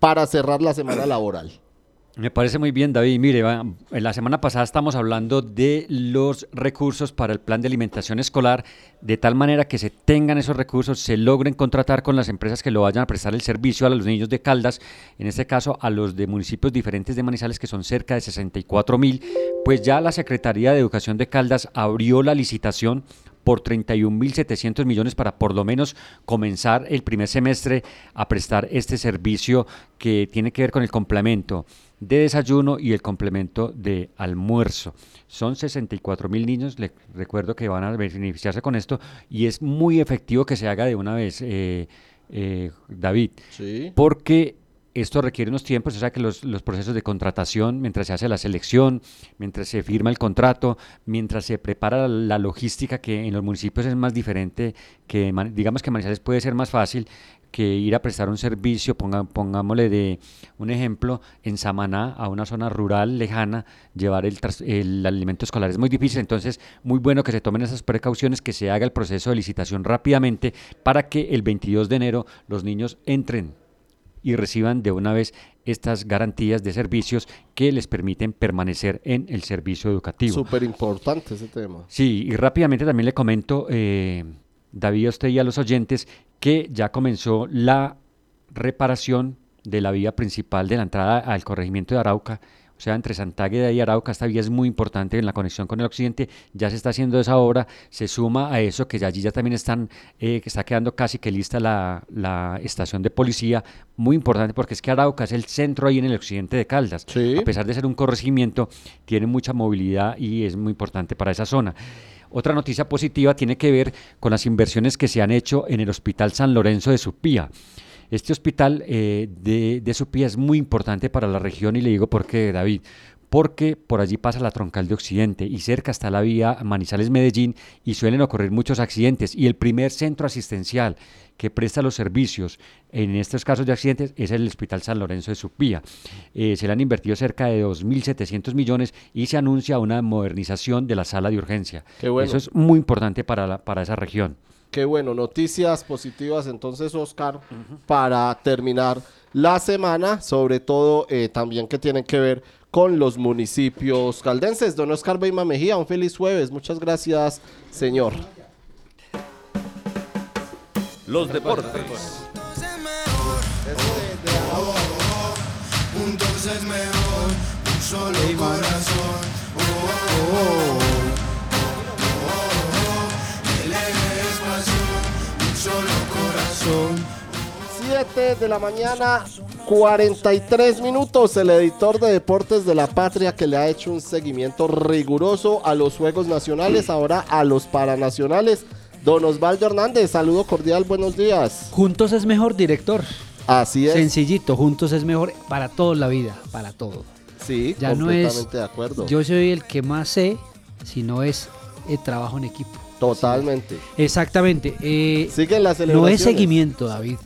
para cerrar la semana laboral. Me parece muy bien, David. Mire, la semana pasada estamos hablando de los recursos para el plan de alimentación escolar, de tal manera que se tengan esos recursos, se logren contratar con las empresas que lo vayan a prestar el servicio a los niños de Caldas, en este caso a los de municipios diferentes de Manizales, que son cerca de 64 mil. Pues ya la Secretaría de Educación de Caldas abrió la licitación por 31.700 millones para por lo menos comenzar el primer semestre a prestar este servicio que tiene que ver con el complemento de desayuno y el complemento de almuerzo. Son 64 mil niños, le recuerdo que van a beneficiarse con esto y es muy efectivo que se haga de una vez, eh, eh, David, porque esto requiere unos tiempos, o sea que los, los, procesos de contratación, mientras se hace la selección, mientras se firma el contrato, mientras se prepara la, logística, que en los municipios es más diferente, que digamos que Manizales puede ser más fácil, que ir a prestar un servicio, ponga, pongámosle de un ejemplo, en Samaná, a una zona rural lejana, llevar el, el, alimento escolar es muy difícil, entonces muy bueno que se tomen esas precauciones, que se haga el proceso de licitación rápidamente para que el 22 de enero los niños entren y reciban de una vez estas garantías de servicios que les permiten permanecer en el servicio educativo. Súper importante ese tema. Sí, y rápidamente también le comento, eh, David, a usted y a los oyentes, que ya comenzó la reparación de la vía principal de la entrada al corregimiento de Arauca, o sea, entre Santágueda y Arauca, esta vía es muy importante en la conexión con el occidente, ya se está haciendo esa obra, se suma a eso que ya allí ya también están, eh, que está quedando casi que lista la, la, estación de policía, muy importante porque es que Arauca es el centro ahí en el occidente de Caldas, a pesar de ser un corregimiento, tiene mucha movilidad y es muy importante para esa zona. Otra noticia positiva tiene que ver con las inversiones que se han hecho en el Hospital San Lorenzo de Supía. Este hospital eh, de, de es muy importante para la región y le digo por qué, David porque por allí pasa la troncal de Occidente y cerca está la vía Manizales-Medellín y suelen ocurrir muchos accidentes. Y el primer centro asistencial que presta los servicios en estos casos de accidentes es el Hospital San Lorenzo de Supía. Eh, se le han invertido cerca de 2.700 millones y se anuncia una modernización de la sala de urgencia. Eso es muy importante para, la, para esa región. Qué bueno, noticias positivas entonces, Oscar, para terminar la semana, sobre todo eh, también que tienen que ver con los municipios caldenses. Don Oscar Beima Mejía, un feliz jueves. Muchas gracias, señor. Los deportes. Juntos es mejor, un solo corazón. 7 de la mañana, 43 minutos. El editor de Deportes de la Patria que le ha hecho un seguimiento riguroso a los Juegos Nacionales, ahora a los Paranacionales. Don Osvaldo Hernández, saludo cordial, buenos días. Juntos es mejor, director. Así es. Sencillito, juntos es mejor para toda la vida, para todo. Sí, ya completamente no es, de acuerdo. Yo soy el que más sé, si no es el trabajo en equipo. Totalmente. Exactamente. Eh, Siguen las no es seguimiento, David.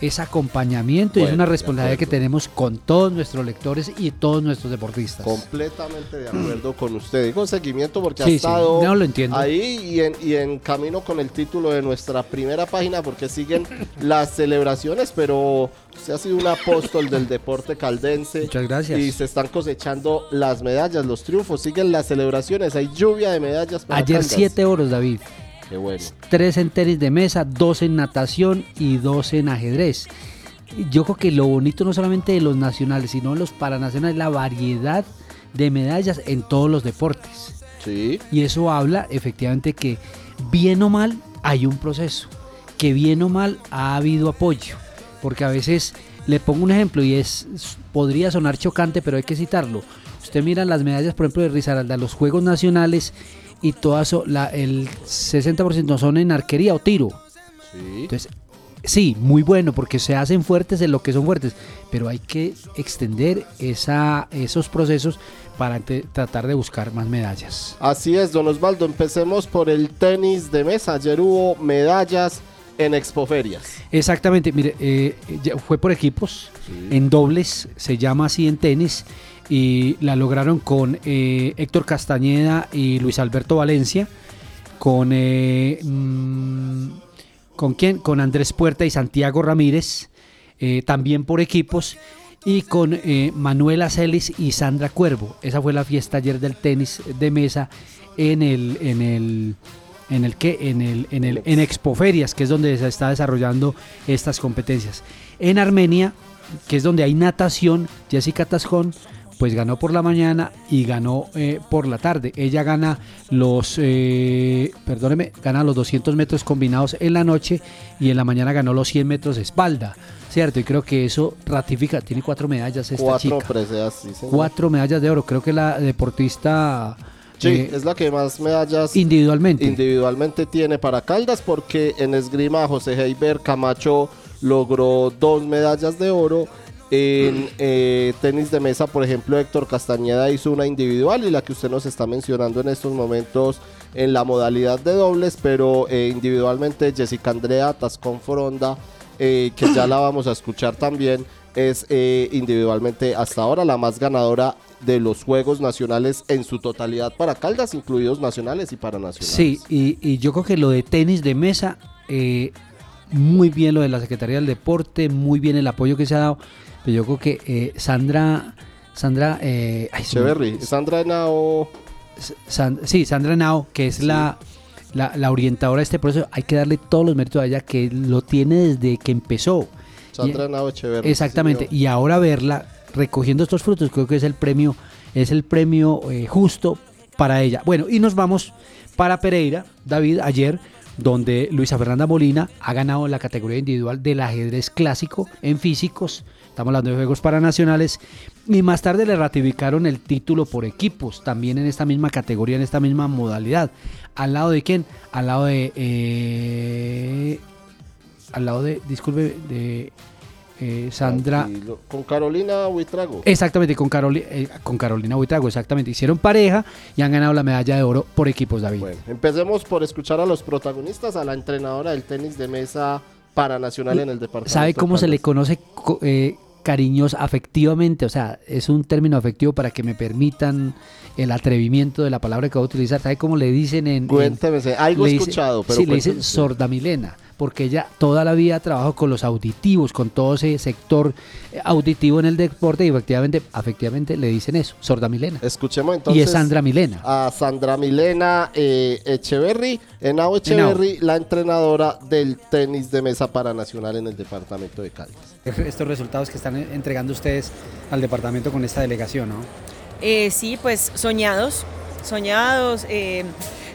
Es acompañamiento y es una responsabilidad que tenemos con todos nuestros lectores y todos nuestros deportistas. Completamente de acuerdo con usted. Digo seguimiento porque ha sí, estado no lo entiendo. ahí y en, y en camino con el título de nuestra primera página porque siguen las celebraciones, pero usted ha sido un apóstol del deporte caldense. Muchas gracias. Y se están cosechando las medallas, los triunfos, siguen las celebraciones, hay lluvia de medallas. Para Ayer Caldas. siete oros, David. Qué bueno. Tres en tenis de mesa, dos en natación y dos en ajedrez. Yo creo que lo bonito no solamente de los nacionales, sino de los paranacionales, la variedad de medallas en todos los deportes. Sí. Y eso habla efectivamente que bien o mal hay un proceso, que bien o mal ha habido apoyo, porque a veces le pongo un ejemplo y es podría sonar chocante, pero hay que citarlo. Usted mira las medallas, por ejemplo, de Risaralda, los Juegos Nacionales y todas la, el 60% son en arquería o tiro. Sí. Entonces, sí, muy bueno porque se hacen fuertes en lo que son fuertes, pero hay que extender esa, esos procesos para te- tratar de buscar más medallas. Así es, don Osvaldo. Empecemos por el tenis de mesa. Ayer hubo medallas en Expoferias. Exactamente, mire, eh, fue por equipos, en dobles, se llama así en tenis, y la lograron con eh, Héctor Castañeda y Luis Alberto Valencia, con, eh, mm, ¿con quién? Con Andrés Puerta y Santiago Ramírez, eh, también por equipos, y con Manuela Celis y Sandra Cuervo. Esa fue la fiesta ayer del tenis de mesa en el, en el, en el que, en el, en el, en Expoferias, que es donde se está desarrollando estas competencias. En Armenia, que es donde hay natación, Jessica Tascón, pues ganó por la mañana y ganó eh, por la tarde. Ella gana los, eh, perdóneme, gana los 200 metros combinados en la noche y en la mañana ganó los 100 metros de espalda, ¿cierto? Y creo que eso ratifica, tiene cuatro medallas esta Cuatro chica. preseas, sí, señor. Cuatro medallas de oro, creo que la deportista... Sí, eh, es la que más medallas individualmente. individualmente tiene para Caldas porque en esgrima José Heiber Camacho logró dos medallas de oro En eh, tenis de mesa, por ejemplo, Héctor Castañeda hizo una individual y la que usted nos está mencionando en estos momentos en la modalidad de dobles, pero eh, individualmente Jessica Andrea Tascón Foronda, eh, que ya la vamos a escuchar también, es eh, individualmente hasta ahora la más ganadora de los Juegos Nacionales en su totalidad para Caldas, incluidos nacionales y para nacionales. Sí, y, y yo creo que lo de tenis de mesa, muy bien lo de la Secretaría del Deporte, muy bien el apoyo que se ha dado. Pero yo creo que eh, Sandra, Sandra, eh, ay, Sandra. San- sí, Sandra Henao, que es la, la, la orientadora de este proceso, hay que darle todos los méritos a ella, que lo tiene desde que empezó. Sandra Y- Echeverry. Exactamente, sí, y ahora verla recogiendo estos frutos, creo que es el premio, es el premio eh, justo para ella. Bueno, y nos vamos para Pereira, David, ayer, donde Luisa Fernanda Molina ha ganado la categoría individual del ajedrez clásico en físicos. Estamos hablando de Juegos Paranacionales. Y más tarde le ratificaron el título por equipos, también en esta misma categoría, en esta misma modalidad. ¿Al lado de quién? Al lado de. eh, al lado de. Disculpe, de. eh, Sandra. Con Carolina Huitrago. Exactamente, con, Caroli- eh, con Carolina Buitrago, exactamente. Hicieron pareja y han ganado la medalla de oro por equipos, David. Empecemos por escuchar a los protagonistas, a la entrenadora del tenis de mesa paranacional en el departamento. ¿Sabe de cómo se le conoce co- eh, cariños afectivamente? O sea, es un término afectivo para que me permitan el atrevimiento de la palabra que voy a utilizar. ¿Sabe cómo le dicen en... Cuénteme, algo he dice- escuchado, pero Sí, le dicen sorda Milena, porque ella toda la vida trabajó con los auditivos, con todo ese sector eh, auditivo en el deporte y efectivamente, efectivamente le dicen eso, sorda Milena. Escuchemos entonces y es Sandra Milena. a Sandra Milena eh, Echeverry, Henao Echeverry, la entrenadora del tenis de mesa paranacional en el departamento de Caldas. Estos resultados que están entregando ustedes al departamento con esta delegación, ¿no? Eh, sí, pues soñados, soñados. eh,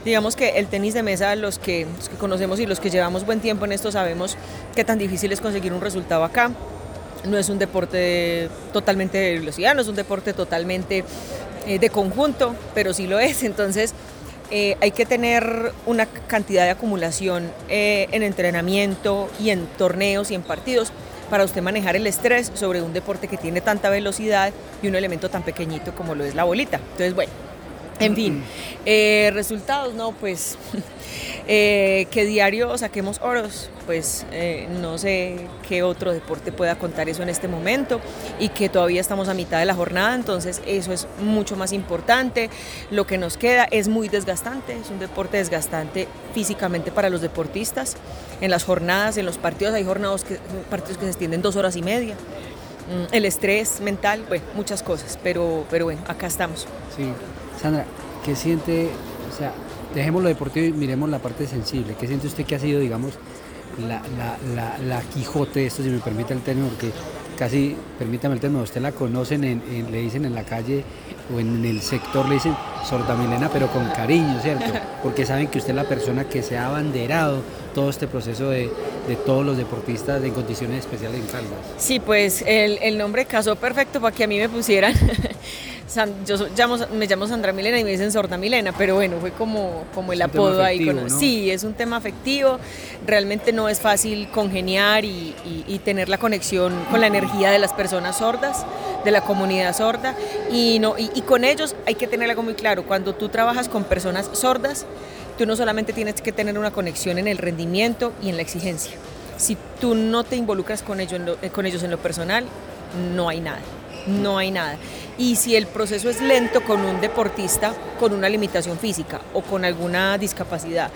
digamos que el tenis de mesa, los que, conocemos y los que llevamos buen tiempo en esto, sabemos qué tan difícil es conseguir un resultado acá. No es un deporte totalmente de velocidad, no es un deporte totalmente eh, de conjunto, pero sí lo es. Entonces, eh, hay que tener una cantidad de acumulación eh, en entrenamiento y en torneos y en partidos para usted manejar el estrés sobre un deporte que tiene tanta velocidad y un elemento tan pequeñito como lo es la bolita. Entonces, bueno, en fin, eh, resultados, no, pues eh, que diario saquemos oros, pues eh, no sé qué otro deporte pueda contar eso en este momento y que todavía estamos a mitad de la jornada, entonces eso es mucho más importante. Lo que nos queda es muy desgastante, es un deporte desgastante físicamente para los deportistas. En las jornadas, en los partidos, hay jornadas que, partidos que se extienden dos horas y media. Mm, El estrés mental, bueno, muchas cosas, pero, pero bueno, acá estamos. Sí. Sandra, ¿qué siente? O sea, dejemos lo deportivo y miremos la parte sensible. ¿Qué siente usted que ha sido, digamos, la, la, la, la Quijote esto, si me permite el término? Porque casi, permítame el término, usted la conocen, en, en- le dicen en la calle o en el sector, le dicen sorda Milena, pero con cariño, ¿cierto? Porque saben que usted es la persona que se ha abanderado todo este proceso de, de todos los deportistas en condiciones especiales en Caldas. Sí, pues el, el nombre casó perfecto para que a mí me pusieran. San- yo so- llamo- me llamo Sandra Milena y me dicen Sorda Milena, pero bueno, fue como, como el apodo ahí. afectivo, con- ¿no? Sí, es un tema afectivo. Realmente no es fácil congeniar y, y- y tener la conexión con la energía de las personas sordas, de la comunidad sorda. Y, no, y, y con ellos hay que tener algo muy claro. Cuando tú trabajas con personas sordas, tú no solamente tienes que tener una conexión en el rendimiento y en la exigencia. Si tú no te involucras con ellos en lo, eh, con ellos en lo personal, no hay nada, no hay nada. Y si el proceso es lento con un deportista con una limitación física o con alguna discapacidad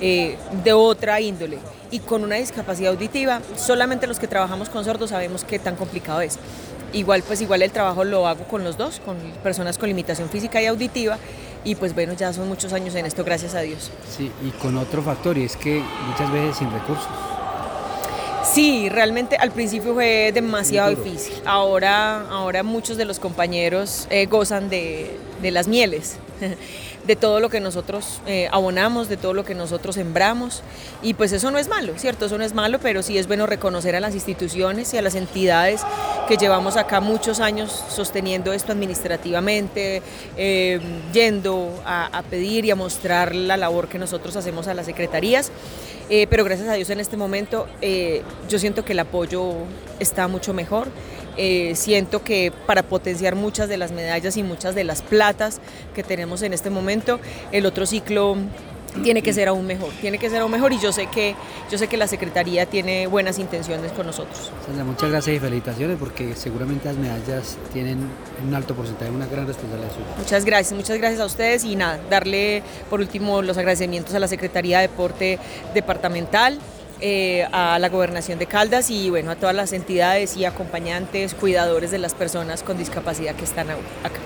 eh, de otra índole y con una discapacidad auditiva, solamente los que trabajamos con sordos sabemos qué tan complicado es. Igual, pues igual el trabajo lo hago con los dos, con personas con limitación física y auditiva, y pues bueno, ya son muchos años en esto, gracias a Dios. Sí, y con otro factor, y es que muchas veces sin recursos. Sí, realmente al principio fue demasiado difícil. Ahora, ahora muchos de los compañeros eh, gozan de, de las mieles, de todo lo que nosotros eh, abonamos, de todo lo que nosotros sembramos. Y pues eso no es malo, ¿cierto? Eso no es malo, pero sí es bueno reconocer a las instituciones y a las entidades que llevamos acá muchos años sosteniendo esto administrativamente, eh, yendo a, a pedir y a mostrar la labor que nosotros hacemos a las secretarías. Eh, pero gracias a Dios en este momento eh, yo siento que el apoyo está mucho mejor. Eh, siento que para potenciar muchas de las medallas y muchas de las platas que tenemos en este momento, el otro ciclo tiene que ser aún mejor, tiene que ser aún mejor y yo sé que yo sé que la secretaría tiene buenas intenciones con nosotros. Sandra, muchas gracias y felicitaciones porque seguramente las medallas tienen un alto porcentaje, una gran responsabilidad suya. Muchas gracias, muchas gracias a ustedes y nada, darle por último los agradecimientos a la Secretaría de Deporte Departamental. eh, a la gobernación de Caldas y bueno a todas las entidades y acompañantes, cuidadores de las personas con discapacidad que están acá.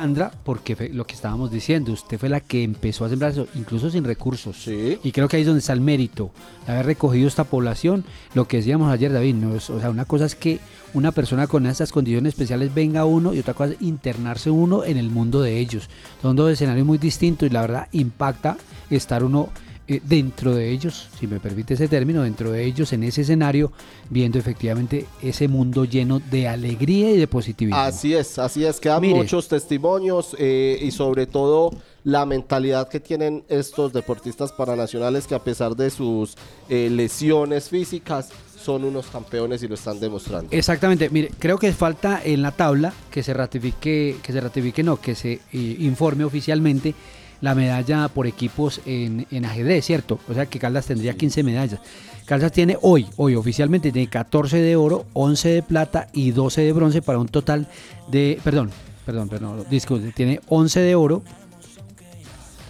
Sandra, porque fue lo que estábamos diciendo, usted fue la que empezó a sembrar eso, incluso sin recursos. Y creo que ahí es donde está el mérito, de haber recogido esta población. Lo que decíamos ayer, David, no es- o sea, una cosa es que una persona con estas condiciones especiales venga a uno y otra cosa es internarse uno en el mundo de ellos. Son dos escenarios muy distintos y la verdad impacta estar uno eh, dentro de ellos, si me permite ese término, dentro de ellos en ese escenario, viendo efectivamente ese mundo lleno de alegría y de positivismo. Así es, así es, quedan Mire. muchos testimonios eh, y sobre todo la mentalidad que tienen estos deportistas paranacionales que a pesar de sus eh, lesiones físicas son unos campeones y lo están demostrando. Exactamente, mire, creo que falta en la tabla que se ratifique, que se ratifique, no, que se informe oficialmente la medalla por equipos en, en ajedrez, ¿cierto? O sea que Caldas tendría 15 medallas. Caldas tiene hoy, hoy oficialmente tiene 14 de oro, 11 de plata y 12 de bronce para un total de, perdón, perdón, perdón, disculpe, tiene 11 de oro.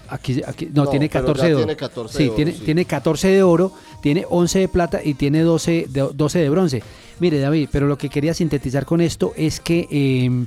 Aquí, aquí no, No, tiene pero 14 ya de oro. tiene 14 sí, de oro, tiene, sí. tiene 14 de oro, tiene 11 de plata y tiene 12 de, 12 de bronce. Mire, David, pero lo que quería sintetizar con esto es que eh,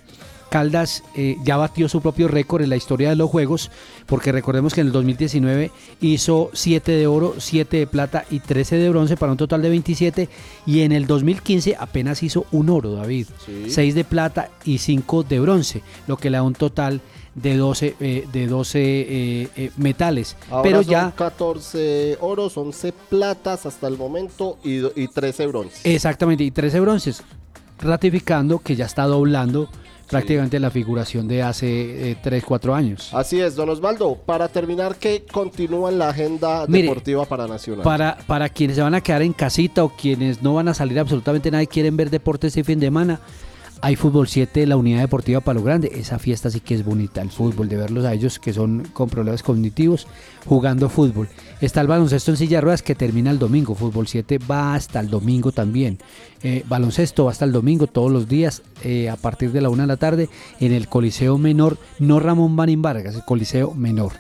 Caldas eh, ya batió su propio récord en la historia de los Juegos, porque recordemos que en el 2019 hizo 7 de oro, 7 de plata y 13 de bronce para un total de 27, y en el 2015 apenas hizo un oro, David, Sí. 6 de plata y 5 de bronce, lo que le da un total de 12, eh, de 12 eh, eh, metales. Ahora pero son ya 14 oros, 11 platas hasta el momento y, y 13 bronces. Exactamente, y 13 bronces, ratificando que ya está doblando prácticamente la figuración de hace 3, 4 años. Así es, don Osvaldo. Para terminar, ¿qué continúa en la agenda Mire, deportiva para Nacional? Para, para quienes se van a quedar en casita o quienes no van a salir absolutamente nada y quieren ver deporte este fin de semana, hay Fútbol 7, la unidad deportiva Palo Grande. Esa fiesta sí que es bonita, el fútbol, de verlos a ellos que son con problemas cognitivos jugando fútbol. Está el baloncesto en silla de ruedas que termina el domingo. Fútbol 7 va hasta el domingo también. Eh, baloncesto va hasta el domingo todos los días eh, a partir de la una de la tarde en el Coliseo Menor, no Ramón Marín Vargas, el Coliseo Menor.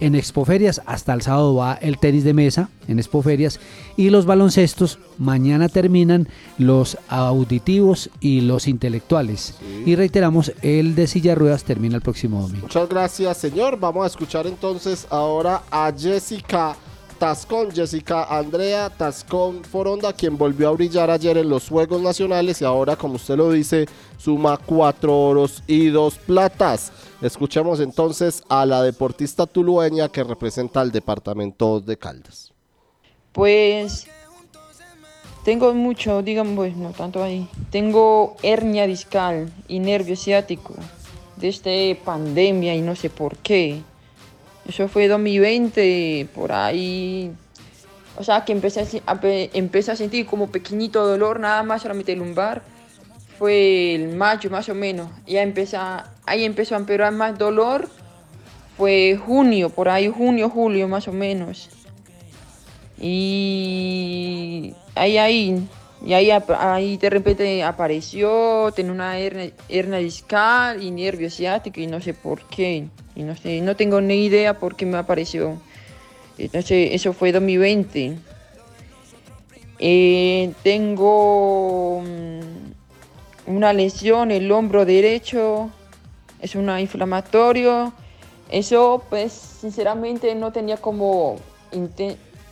En Expoferias hasta el sábado va el tenis de mesa en Expoferias y los baloncestos mañana terminan los auditivos y los intelectuales. Y reiteramos, el de silla ruedas termina el próximo domingo. Muchas gracias, señor. Vamos a escuchar entonces ahora a Jessica Tascón, Jessica Andrea Tascón Foronda, quien volvió a brillar ayer en los Juegos Nacionales y ahora, como usted lo dice, suma cuatro oros y dos platas. Escuchemos entonces a la deportista tulueña que representa al departamento de Caldas. Pues tengo mucho, digamos, pues, no tanto ahí. Tengo hernia discal y nervio ciático desde pandemia y no sé por qué. Eso fue 2020, por ahí. O sea, que empecé a, empecé a sentir como pequeñito dolor, nada más solamente lumbar. Fue el mayo más o menos. Ya empecé a- ahí empezó a empeorar más dolor. Fue junio, por ahí junio, julio más o menos. Y ahí, ahí, y ahí, ahí de repente apareció, tenía una hernia, hernia discal y nervio ciático y no sé por qué. Y no sé, no tengo ni idea por qué me apareció. Entonces, eso fue 2020. Eh, tengo mm, una lesión el hombro derecho, es una inflamatorio. Eso, pues, sinceramente no tenía como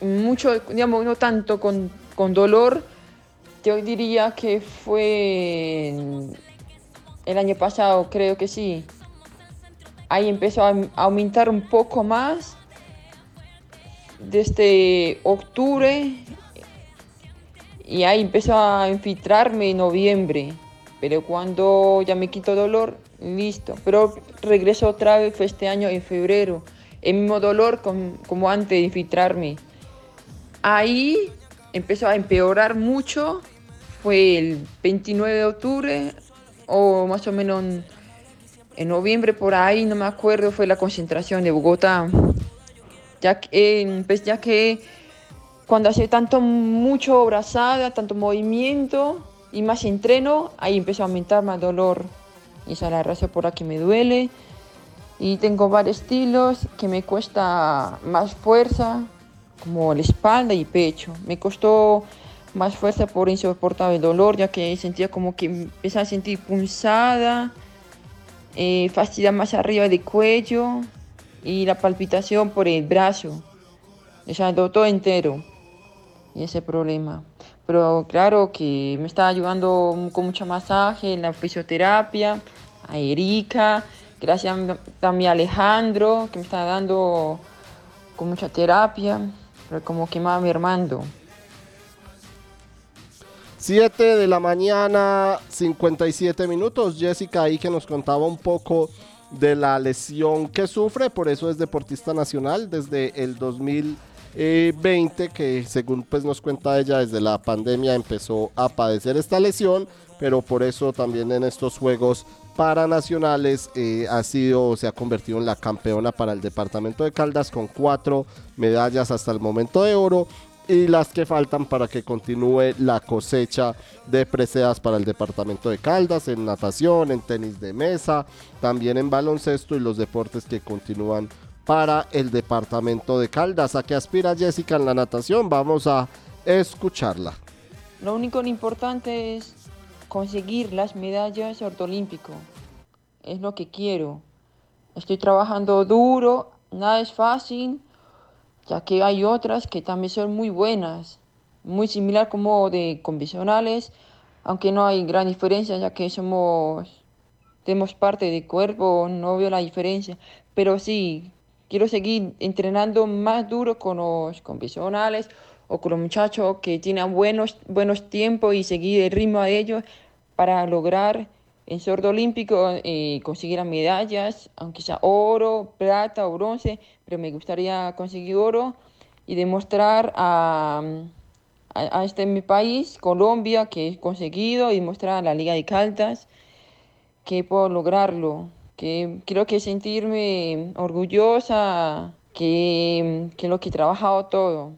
mucho, digamos, no tanto con, con dolor. Yo diría que fue el año pasado, creo que sí. Ahí empezó a aumentar un poco más. Desde octubre y ahí empezó a infiltrarme en noviembre. Pero cuando ya me quito dolor, listo. Pero regreso otra vez este año en febrero. El mismo dolor com- como antes de infiltrarme. Ahí empezó a empeorar mucho. fue el 29 de octubre o más o menos en, en noviembre por ahí, no me acuerdo, fue la concentración de Bogotá. Ya que, pues ya que cuando hace tanto, mucho brazada, tanto movimiento y más entreno, ahí empezó a aumentar más dolor. Y esa es la razón por la que me duele. Y tengo varios estilos que me cuesta más fuerza, como la espalda y pecho. Me costó más fuerza por insoportable dolor, ya que sentía como que empezaba a sentir punzada, eh, fastidia más arriba del cuello y la palpitación por el brazo. O sea, todo entero. Y ese problema. Pero claro que me está ayudando con mucho masaje, la fisioterapia, a Erika, gracias también a Alejandro, que me está dando con mucha terapia, pero como que más mermando. 7 de la mañana, 57 minutos. Jessica ahí que nos contaba un poco de la lesión que sufre, por eso es deportista nacional desde el 2020, que según pues nos cuenta ella, desde la pandemia empezó a padecer esta lesión, pero por eso también en estos Juegos Paranacionales eh, ha sido, se ha convertido en la campeona para el departamento de Caldas con cuatro medallas hasta el momento de oro y las que faltan para que continúe la cosecha de preseas para el departamento de Caldas, en natación, en tenis de mesa, también en baloncesto y los deportes que continúan para el departamento de Caldas. ¿A qué aspira Jessica en la natación? Vamos a escucharla. Lo único importante es conseguir las medallas ortolímpico. Es lo que quiero. Estoy trabajando duro, nada es fácil ya que hay otras que también son muy buenas, muy similar como de convencionales, aunque no hay gran diferencia, ya que somos, tenemos parte del cuerpo, no veo la diferencia, pero sí, quiero seguir entrenando más duro con los convencionales o con los muchachos que tienen buenos, buenos tiempos y seguir el ritmo de ellos para lograr en sordo olímpico eh, conseguir medallas, aunque sea oro, plata o bronce, pero me gustaría conseguir oro y demostrar a, a, este mi país, Colombia, que he conseguido y mostrar a la Liga de Caldas que puedo lograrlo, que creo que sentirme orgullosa, que, que lo que he trabajado todo.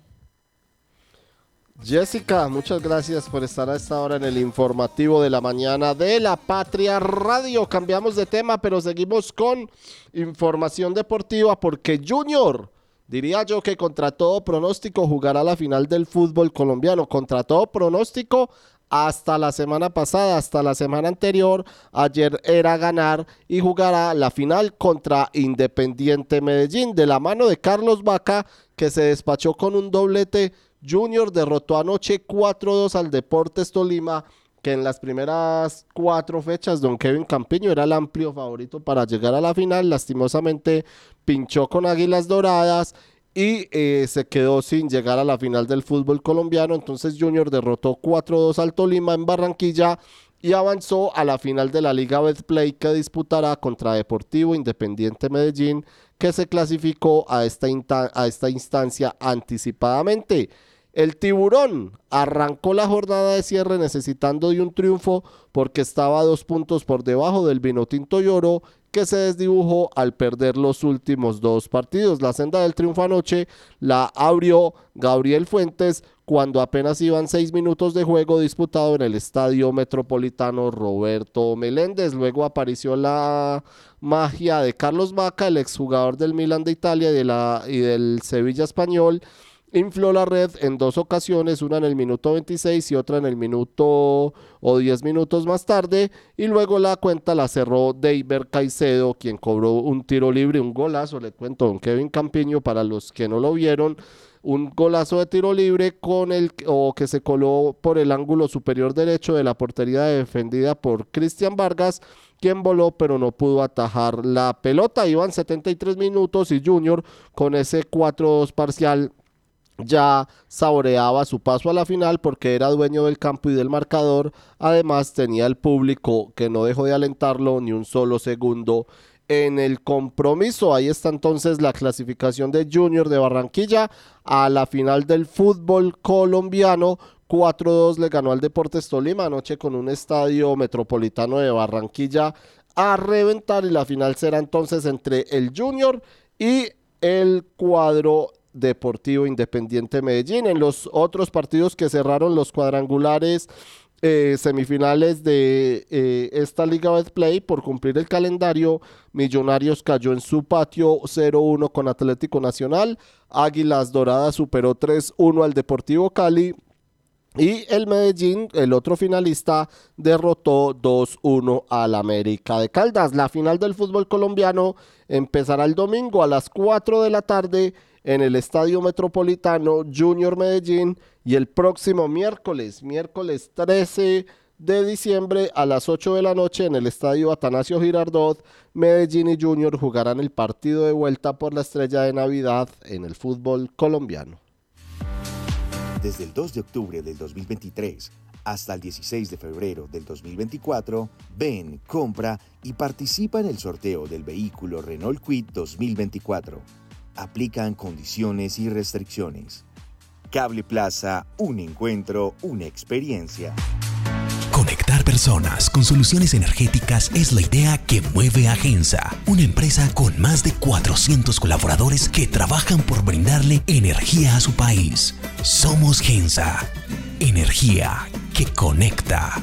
Jessica, muchas gracias por estar a esta hora en el informativo de la mañana de la Patria Radio. Cambiamos de tema, pero seguimos con información deportiva porque Junior, diría yo que contra todo pronóstico jugará la final del fútbol colombiano. Contra todo pronóstico, hasta la semana pasada, hasta la semana anterior, ayer era ganar y jugará la final contra Independiente Medellín de la mano de Carlos Vaca que se despachó con un doblete Junior derrotó anoche 4-2 al Deportes Tolima, que en las primeras cuatro fechas Don Kevin Campiño era el amplio favorito para llegar a la final. Lastimosamente pinchó con Águilas Doradas y eh, se quedó sin llegar a la final del fútbol colombiano. Entonces Junior derrotó 4-2 al Tolima en Barranquilla y avanzó a la final de la Liga Betplay que disputará contra Deportivo Independiente Medellín, que se clasificó a esta, instancia anticipadamente. El tiburón arrancó la jornada de cierre necesitando de un triunfo porque estaba a dos puntos por debajo del Vinotinto Lloro que se desdibujó al perder los últimos dos partidos. La senda del triunfo anoche la abrió Gabriel Fuentes cuando apenas iban seis minutos de juego disputado en el Estadio Metropolitano Roberto Meléndez. Luego apareció la magia de Carlos Vaca, el exjugador del Milan de Italia y, del Sevilla Español infló la red en dos ocasiones, una en el minuto 26 y otra en el minuto o 10 minutos más tarde, y luego la cuenta la cerró David Caicedo, quien cobró un tiro libre, un golazo, le cuento, don Kevin Campiño, para los que no lo vieron, un golazo de tiro libre con el o que se coló por el ángulo superior derecho de la portería defendida por Cristian Vargas, quien voló pero no pudo atajar la pelota. Iban 73 minutos y Junior con ese 4-2 parcial ya saboreaba su paso a la final porque era dueño del campo y del marcador. Además tenía el público que no dejó de alentarlo ni un solo segundo en el compromiso. Ahí está entonces la clasificación de Junior de Barranquilla a la final del fútbol colombiano 4-2 le ganó al Deportes Tolima anoche con un estadio metropolitano de Barranquilla a reventar y la final será entonces entre el Junior y el cuadro Deportivo Independiente Medellín. En los otros partidos que cerraron los cuadrangulares eh, semifinales de eh, esta Liga Betplay por cumplir el calendario. Millonarios cayó en su patio 0-1 con Atlético Nacional. Águilas Doradas superó 3-1 al Deportivo Cali. Y el Medellín, el otro finalista, derrotó 2-1 al América de Caldas. La final del fútbol colombiano empezará el domingo a las 4 de la tarde en el Estadio Metropolitano Junior Medellín y el próximo miércoles, miércoles 13 de diciembre a las 8 de la noche en el Estadio Atanasio Girardot, Medellín y Junior jugarán el partido de vuelta por la estrella de Navidad en el fútbol colombiano. Desde el 2 de octubre del 2023 hasta el 16 de febrero del 2024, ven, compra y participa en el sorteo del vehículo Renault Quid 2024. Aplican condiciones y restricciones. Cable Plaza, un encuentro, una experiencia. Conectar personas con soluciones energéticas es la idea que mueve a Gensa, una empresa con más de 400 colaboradores que trabajan por brindarle energía a su país. Somos Gensa, energía que conecta.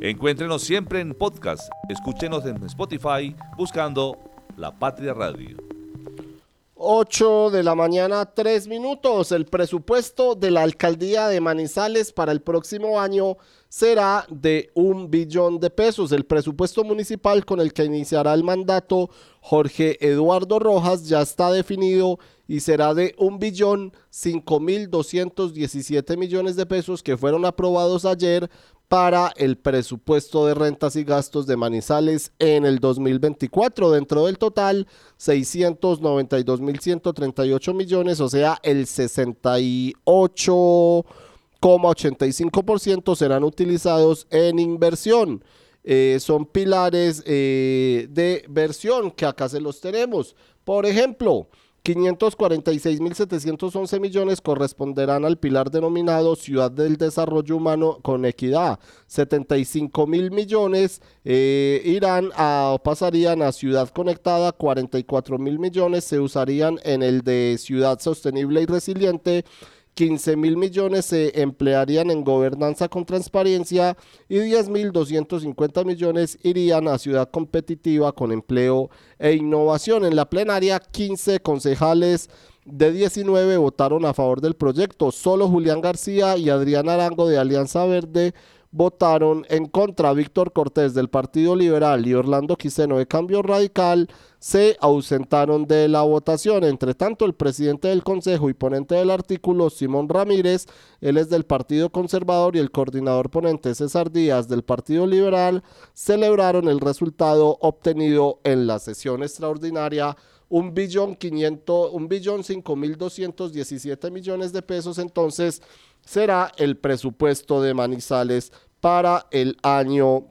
Encuéntrenos siempre en podcast. Escúchenos en Spotify buscando La Patria Radio. 8 de la mañana, 3 minutos. El presupuesto de la alcaldía de Manizales para el próximo año será de un billón de pesos. El presupuesto municipal con el que iniciará el mandato Jorge Eduardo Rojas ya está definido y será de un billón cinco mil doscientos diecisiete millones de pesos que fueron aprobados ayer para el presupuesto de rentas y gastos de Manizales en el 2024. Dentro del total, 692.138 millones, o sea, el 68,85% serán utilizados en inversión. Eh, son pilares eh, de versión que acá se los tenemos. Por ejemplo, 546.711 millones corresponderán al pilar denominado Ciudad del Desarrollo Humano con Equidad. 75 mil millones eh, irán a, pasarían a Ciudad Conectada. 44 mil millones se usarían en el de Ciudad Sostenible y Resiliente. 15 mil millones se emplearían en gobernanza con transparencia y 10 mil 250 millones irían a ciudad competitiva con empleo e innovación. En la plenaria, 15 concejales de 19 votaron a favor del proyecto. Solo Julián García y Adrián Arango de Alianza Verde votaron en contra. Víctor Cortés del Partido Liberal y Orlando Quiseno de Cambio Radical se ausentaron de la votación. Entre tanto, el presidente del Consejo y ponente del artículo, Simón Ramírez, él es del Partido Conservador y el coordinador ponente César Díaz del Partido Liberal, celebraron el resultado obtenido en la sesión extraordinaria un billón quinientos, un billón cinco mil doscientos diecisiete millones de pesos, entonces será el presupuesto de Manizales para el año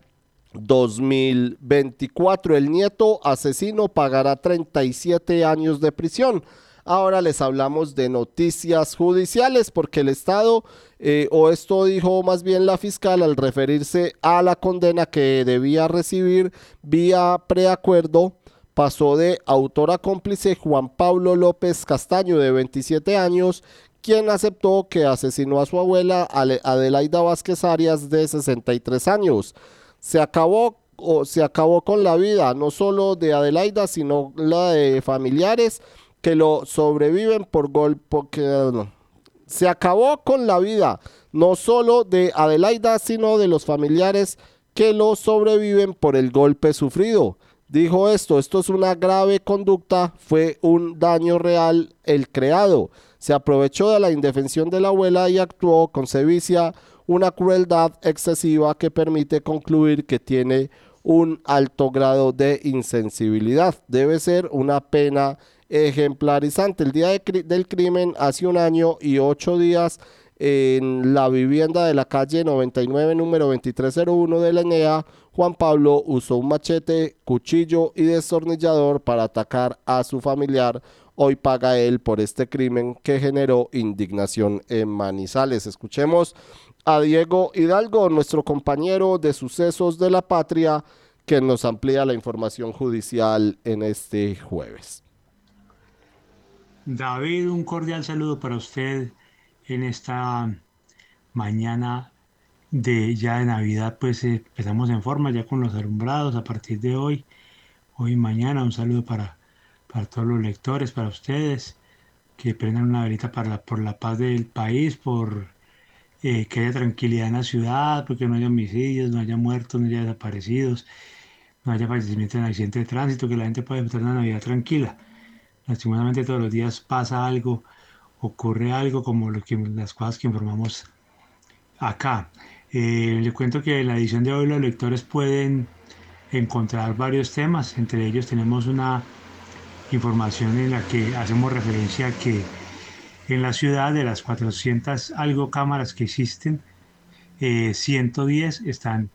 2024. El nieto asesino pagará 37 años de prisión. Ahora les hablamos de noticias judiciales porque el Estado, eh, o esto dijo más bien la fiscal al referirse a la condena que debía recibir vía preacuerdo, pasó de autor a cómplice Juan Pablo López Castaño de 27 años, quien aceptó que asesinó a su abuela Adelaida Vázquez Arias de 63 años se acabó o se acabó con la vida no solo de Adelaida, sino la de familiares que lo sobreviven por golpe. Se acabó con la vida no solo de Adelaida, sino de los familiares que lo sobreviven por el golpe sufrido. Dijo esto, esto es una grave conducta, fue un daño real el creado. Se aprovechó de la indefensión de la abuela y actuó con sevicia una crueldad excesiva que permite concluir que tiene un alto grado de insensibilidad. Debe ser una pena ejemplarizante. El día del crimen, hace un año y ocho días, en la vivienda de la calle 99, número 2301 de la ENEA, Juan Pablo usó un machete, cuchillo y destornillador para atacar a su familiar. Hoy paga él por este crimen que generó indignación en Manizales. Escuchemos a Diego Hidalgo, nuestro compañero de sucesos de la patria, que nos amplía la información judicial en este jueves. David, un cordial saludo para usted en esta mañana de ya de Navidad, pues eh, empezamos en forma ya con los alumbrados a partir de hoy, hoy mañana. Un saludo para, para todos los lectores, para ustedes, que prendan una velita para por la paz del país, por eh, que haya tranquilidad en la ciudad, porque no haya homicidios, no haya muertos, no haya desaparecidos, no haya fallecimientos en accidente de tránsito, que la gente pueda pasar una Navidad tranquila. Lastimosamente todos los días pasa algo ocurre algo como lo que, las cosas que informamos acá. Eh, le cuento que en la edición de hoy los lectores pueden encontrar varios temas, entre ellos tenemos una información en la que hacemos referencia a que en la ciudad de las 400 algo cámaras que existen, 110 eh, están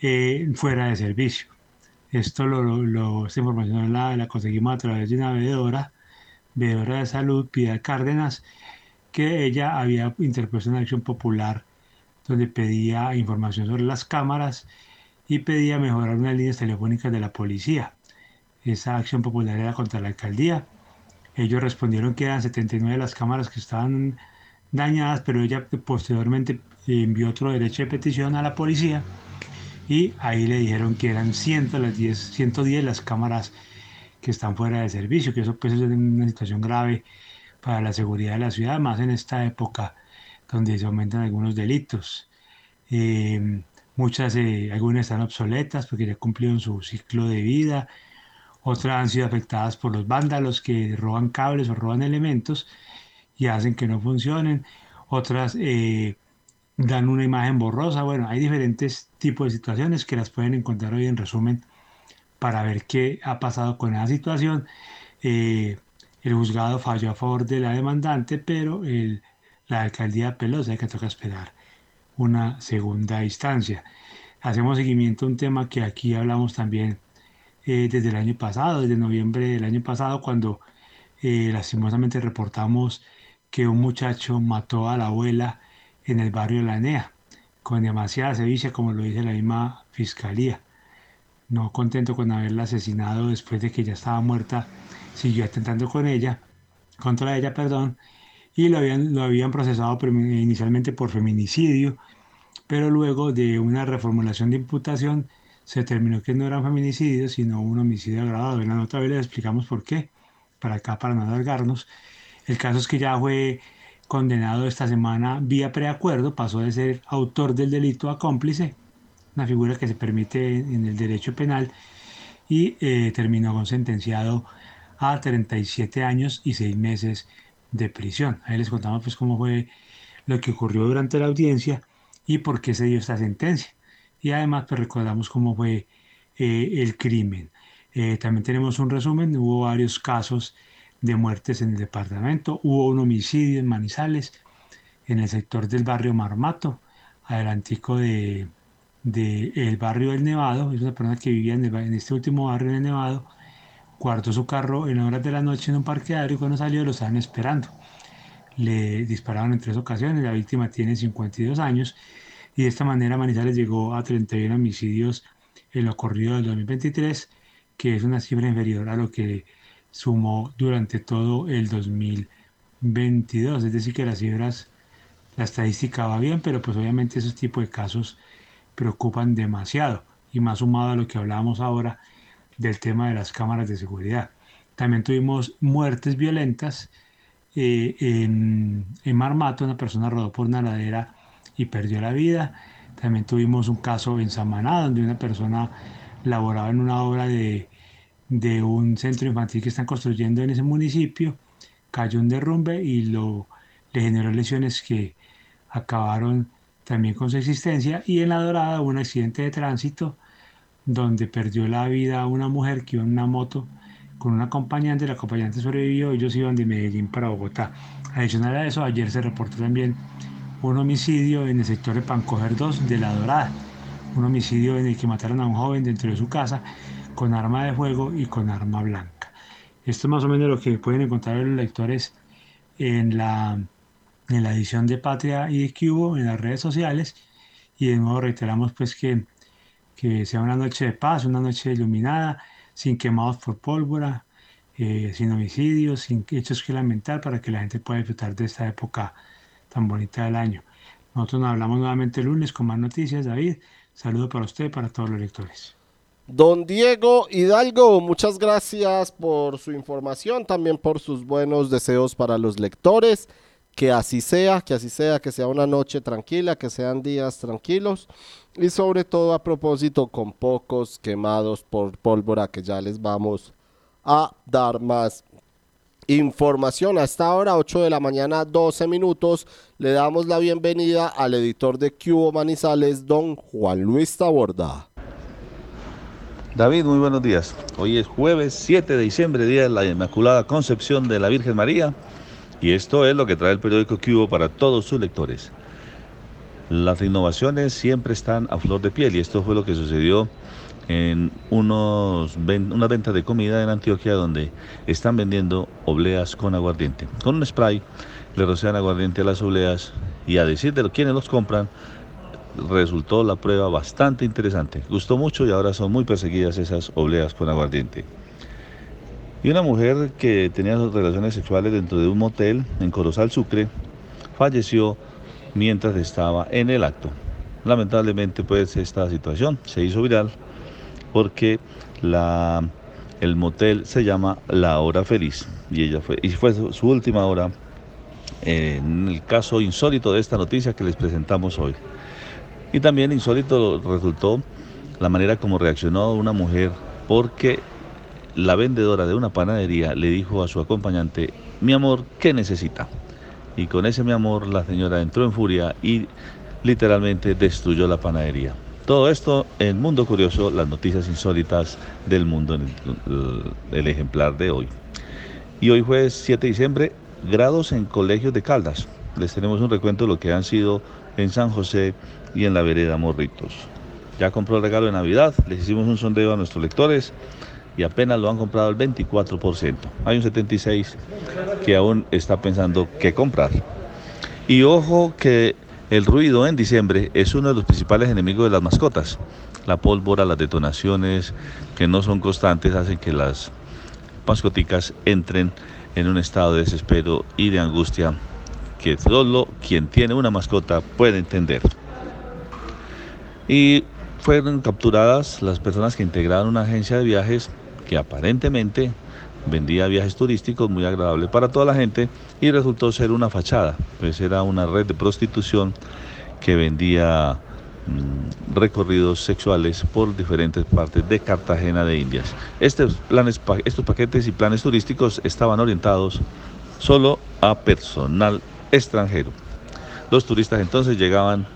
eh, fuera de servicio. Esto lo, esta información la, la conseguimos a través de una veedora veedora de salud, Piedad Cárdenas, que ella había interpuesto una acción popular donde pedía información sobre las cámaras y pedía mejorar unas líneas telefónicas de la policía. Esa acción popular era contra la alcaldía. Ellos respondieron que eran 79 las cámaras que estaban dañadas, pero ella posteriormente envió otro derecho de petición a la policía y ahí le dijeron que eran 100 las 10, 110 las cámaras que están fuera de servicio, que eso pues es una situación grave para la seguridad de la ciudad, más en esta época donde se aumentan algunos delitos. Eh, muchas, eh, algunas están obsoletas porque ya cumplieron su ciclo de vida, otras han sido afectadas por los vándalos que roban cables o roban elementos y hacen que no funcionen, otras eh, dan una imagen borrosa, bueno, hay diferentes tipos de situaciones que las pueden encontrar hoy en resumen para ver qué ha pasado con esa situación. Eh, el juzgado falló a favor de la demandante, pero la alcaldía hay que toca esperar una segunda instancia. Hacemos seguimiento a un tema que aquí hablamos también eh, desde el año pasado, desde noviembre del año pasado, cuando eh, lastimosamente reportamos que un muchacho mató a la abuela en el barrio La Nea, con demasiada sevicia, como lo dice la misma fiscalía. No contento con haberla asesinado después de que ya estaba muerta, siguió atentando con ella, contra ella, perdón, y lo habían, lo habían procesado inicialmente por feminicidio, pero luego de una reformulación de imputación se terminó que no era un feminicidio, sino un homicidio agravado. En la nota les explicamos por qué, para acá, para no alargarnos. El caso es que ya fue condenado esta semana vía preacuerdo, pasó de ser autor del delito a cómplice una figura que se permite en el derecho penal y eh, terminó con sentenciado a 37 años y 6 meses de prisión. Ahí les contamos pues cómo fue lo que ocurrió durante la audiencia y por qué se dio esta sentencia. Y además pues recordamos cómo fue eh, el crimen. Eh, también tenemos un resumen, hubo varios casos de muertes en el departamento, hubo un homicidio en Manizales, en el sector del barrio Marmato, adelantico de, del barrio del Nevado, es una persona que vivía en, este último barrio del Nevado, guardó su carro en horas de la noche en un parqueadero y cuando salió lo estaban esperando. Le dispararon en tres ocasiones, la víctima tiene 52 años y de esta manera Manizales llegó a 31 homicidios en lo corrido del 2023, que es una cifra inferior a lo que sumó durante todo el 2022. Es decir, que las cifras, la estadística va bien, pero pues obviamente esos tipos de casos preocupan demasiado y más sumado a lo que hablábamos ahora del tema de las cámaras de seguridad. También tuvimos muertes violentas eh, en, en, Marmato, una persona rodó por una ladera perdió la vida. También tuvimos un caso en Samaná, donde una persona laboraba en una obra de, de un centro infantil que están construyendo en ese municipio, cayó un derrumbe y lo, le generó lesiones que acabaron también con su existencia. Y en La Dorada hubo un accidente de tránsito donde perdió la vida una mujer que iba en una moto con un acompañante, el acompañante sobrevivió, ellos iban de Medellín para Bogotá. Adicional a eso, ayer se reportó también un homicidio en el sector de Pancoger 2 de La Dorada, un homicidio en el que mataron a un joven dentro de su casa con arma de fuego y con arma blanca. Esto es más o menos lo que pueden encontrar los lectores en la, en la edición de Patria y de Cubo en las redes sociales y de nuevo reiteramos pues que, que sea una noche de paz, una noche iluminada, sin quemados por pólvora, eh, sin homicidios, sin hechos que lamentar, para que la gente pueda disfrutar de esta época tan bonita del año. Nosotros nos hablamos nuevamente el lunes con más noticias, David. Saludo para usted y para todos los lectores. Don Diego Hidalgo, muchas gracias por su información, también por sus buenos deseos para los lectores. Que así sea, que así sea, que sea una noche tranquila, que sean días tranquilos y sobre todo a propósito con pocos quemados por pólvora que ya les vamos a dar más información. A esta hora, 8 de la mañana, 12 minutos, le damos la bienvenida al editor de Cubo Manizales, don Juan Luis Taborda. David, muy buenos días. Hoy es jueves 7 de diciembre, día de la Inmaculada Concepción de la Virgen María. Y esto es lo que trae el periódico Cubo para todos sus lectores. Las innovaciones siempre están a flor de piel y esto fue lo que sucedió en unos unas ventas de comida en Antioquia donde están vendiendo obleas con aguardiente. Con un spray le rocian aguardiente a las obleas y a decir de quienes los compran, resultó la prueba bastante interesante. Gustó mucho y ahora son muy perseguidas esas obleas con aguardiente. Y una mujer que tenía relaciones sexuales dentro de un motel en Corozal Sucre falleció mientras estaba en el acto. Lamentablemente pues esta situación se hizo viral porque la, el motel se llama La Hora Feliz y ella fue y fue su, su última hora en el caso insólito de esta noticia que les presentamos hoy. Y también insólito resultó la manera como reaccionó una mujer porque la vendedora de una panadería le dijo a su acompañante, mi amor, ¿qué necesita? Y con ese mi amor la señora entró en furia y literalmente destruyó la panadería. Todo esto en Mundo Curioso, las noticias insólitas del mundo, en el, el ejemplar de hoy. Y hoy jueves 7 de diciembre, grados en colegios de Caldas. Les tenemos un recuento de lo que han sido en San José y en la vereda Morritos. Ya compró el regalo de Navidad, les hicimos un sondeo a nuestros lectores y apenas lo han comprado el 24%. Hay un 76% que aún está pensando qué comprar. Y ojo que el ruido en diciembre es uno de los principales enemigos de las mascotas. La pólvora, las detonaciones que no son constantes hacen que las mascoticas entren en un estado de desespero y de angustia que solo quien tiene una mascota puede entender. Y fueron capturadas las personas que integraron una agencia de viajes que aparentemente vendía viajes turísticos muy agradables para toda la gente y resultó ser una fachada, pues era una red de prostitución que vendía mmm, recorridos sexuales por diferentes partes de Cartagena de Indias. Estos, planes, estos paquetes y planes turísticos estaban orientados solo a personal extranjero. Los turistas entonces llegaban,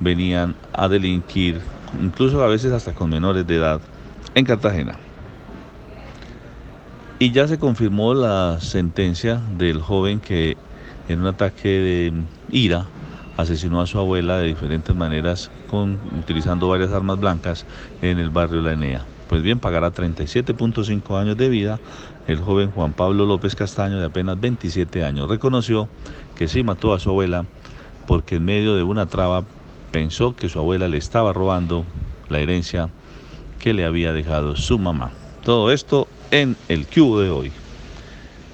venían a delinquir, incluso a veces hasta con menores de edad, en Cartagena. Y ya se confirmó la sentencia del joven que en un ataque de ira asesinó a su abuela de diferentes maneras con, utilizando varias armas blancas en el barrio La Enea. Pues bien, pagará 37.5 años de vida. El joven Juan Pablo López Castaño, de apenas 27 años, reconoció que sí mató a su abuela porque en medio de una traba pensó que su abuela le estaba robando la herencia que le había dejado su mamá. Todo esto en el cubo de hoy.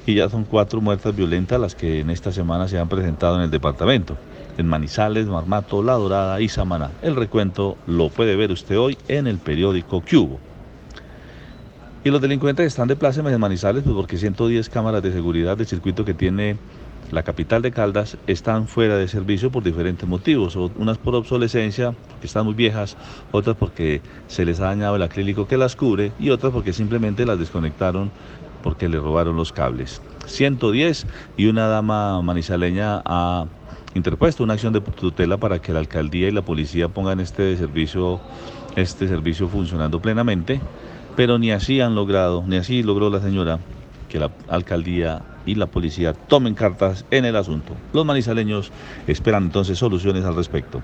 Y ya son cuatro muertes violentas las que en esta semana se han presentado en el departamento. En Manizales, Marmato, La Dorada y Samaná. El recuento lo puede ver usted hoy en el periódico Cubo. Y los delincuentes están de plácemes en Manizales pues porque 110 cámaras de seguridad del circuito que tiene la capital de Caldas están fuera de servicio por diferentes motivos, unas por obsolescencia, que están muy viejas, otras porque se les ha dañado el acrílico que las cubre y otras porque simplemente las desconectaron porque le robaron los cables. 110 y una dama manizaleña ha interpuesto una acción de tutela para que la alcaldía y la policía pongan este servicio, este servicio funcionando plenamente, pero ni así han logrado, ni así logró la señora que la alcaldía y la policía tomen cartas en el asunto. Los manizaleños esperan entonces soluciones al respecto.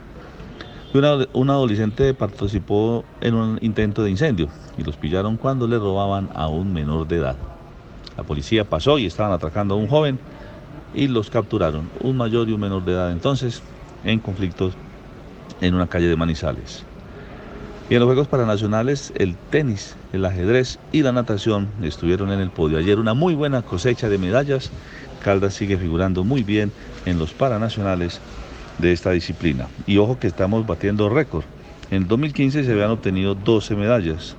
Una, un adolescente participó en un intento de incendio y los pillaron cuando le robaban a un menor de edad. La policía pasó y estaban atracando a un joven y los capturaron, un mayor y un menor de edad entonces, en conflictos en una calle de Manizales. Y en los Juegos Paranacionales, el tenis, el ajedrez y la natación estuvieron en el podio. Ayer una muy buena cosecha de medallas. Caldas sigue figurando muy bien en los Paranacionales de esta disciplina. Y ojo que estamos batiendo récord. En 2015 se habían obtenido 12 medallas.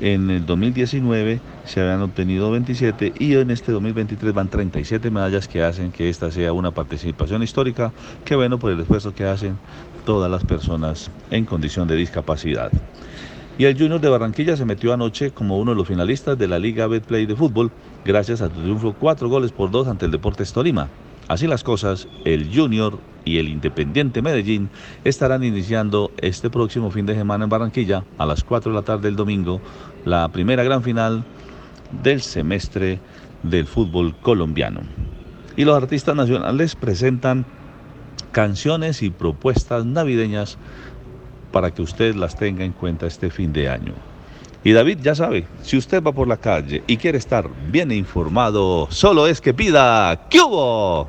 En el 2019 se habían obtenido 27 y en este 2023 van 37 medallas que hacen que esta sea una participación histórica. Qué bueno por el esfuerzo que hacen todas las personas en condición de discapacidad. Y el Junior de Barranquilla se metió anoche como uno de los finalistas de la Liga Betplay de fútbol gracias a su triunfo 4 goles por 2 ante el Deportes Tolima. Así las cosas, el Junior y el Independiente Medellín estarán iniciando este próximo fin de semana en Barranquilla a las 4 de la tarde del domingo la primera gran final del semestre del fútbol colombiano. Y los artistas nacionales presentan canciones y propuestas navideñas para que usted las tenga en cuenta este fin de año. Y David ya sabe, si usted va por la calle y quiere estar bien informado, solo es que pida ¿Qué hubo?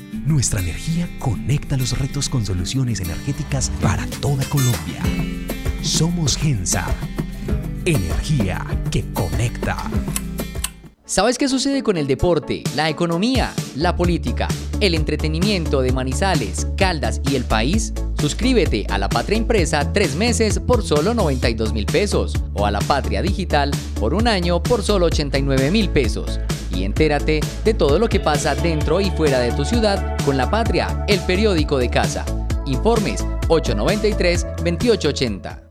Nuestra energía conecta los retos con soluciones energéticas para toda Colombia. Somos Gensa. Energía que conecta. ¿Sabes qué sucede con el deporte, la economía, la política, el entretenimiento de Manizales, Caldas y el país? Suscríbete a La Patria Impresa tres meses por solo 92 mil pesos o a La Patria Digital por un año por solo 89 mil pesos. Y entérate de todo lo que pasa dentro y fuera de tu ciudad con La Patria, el periódico de casa. Informes 893-2880.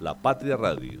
La Patria Radio.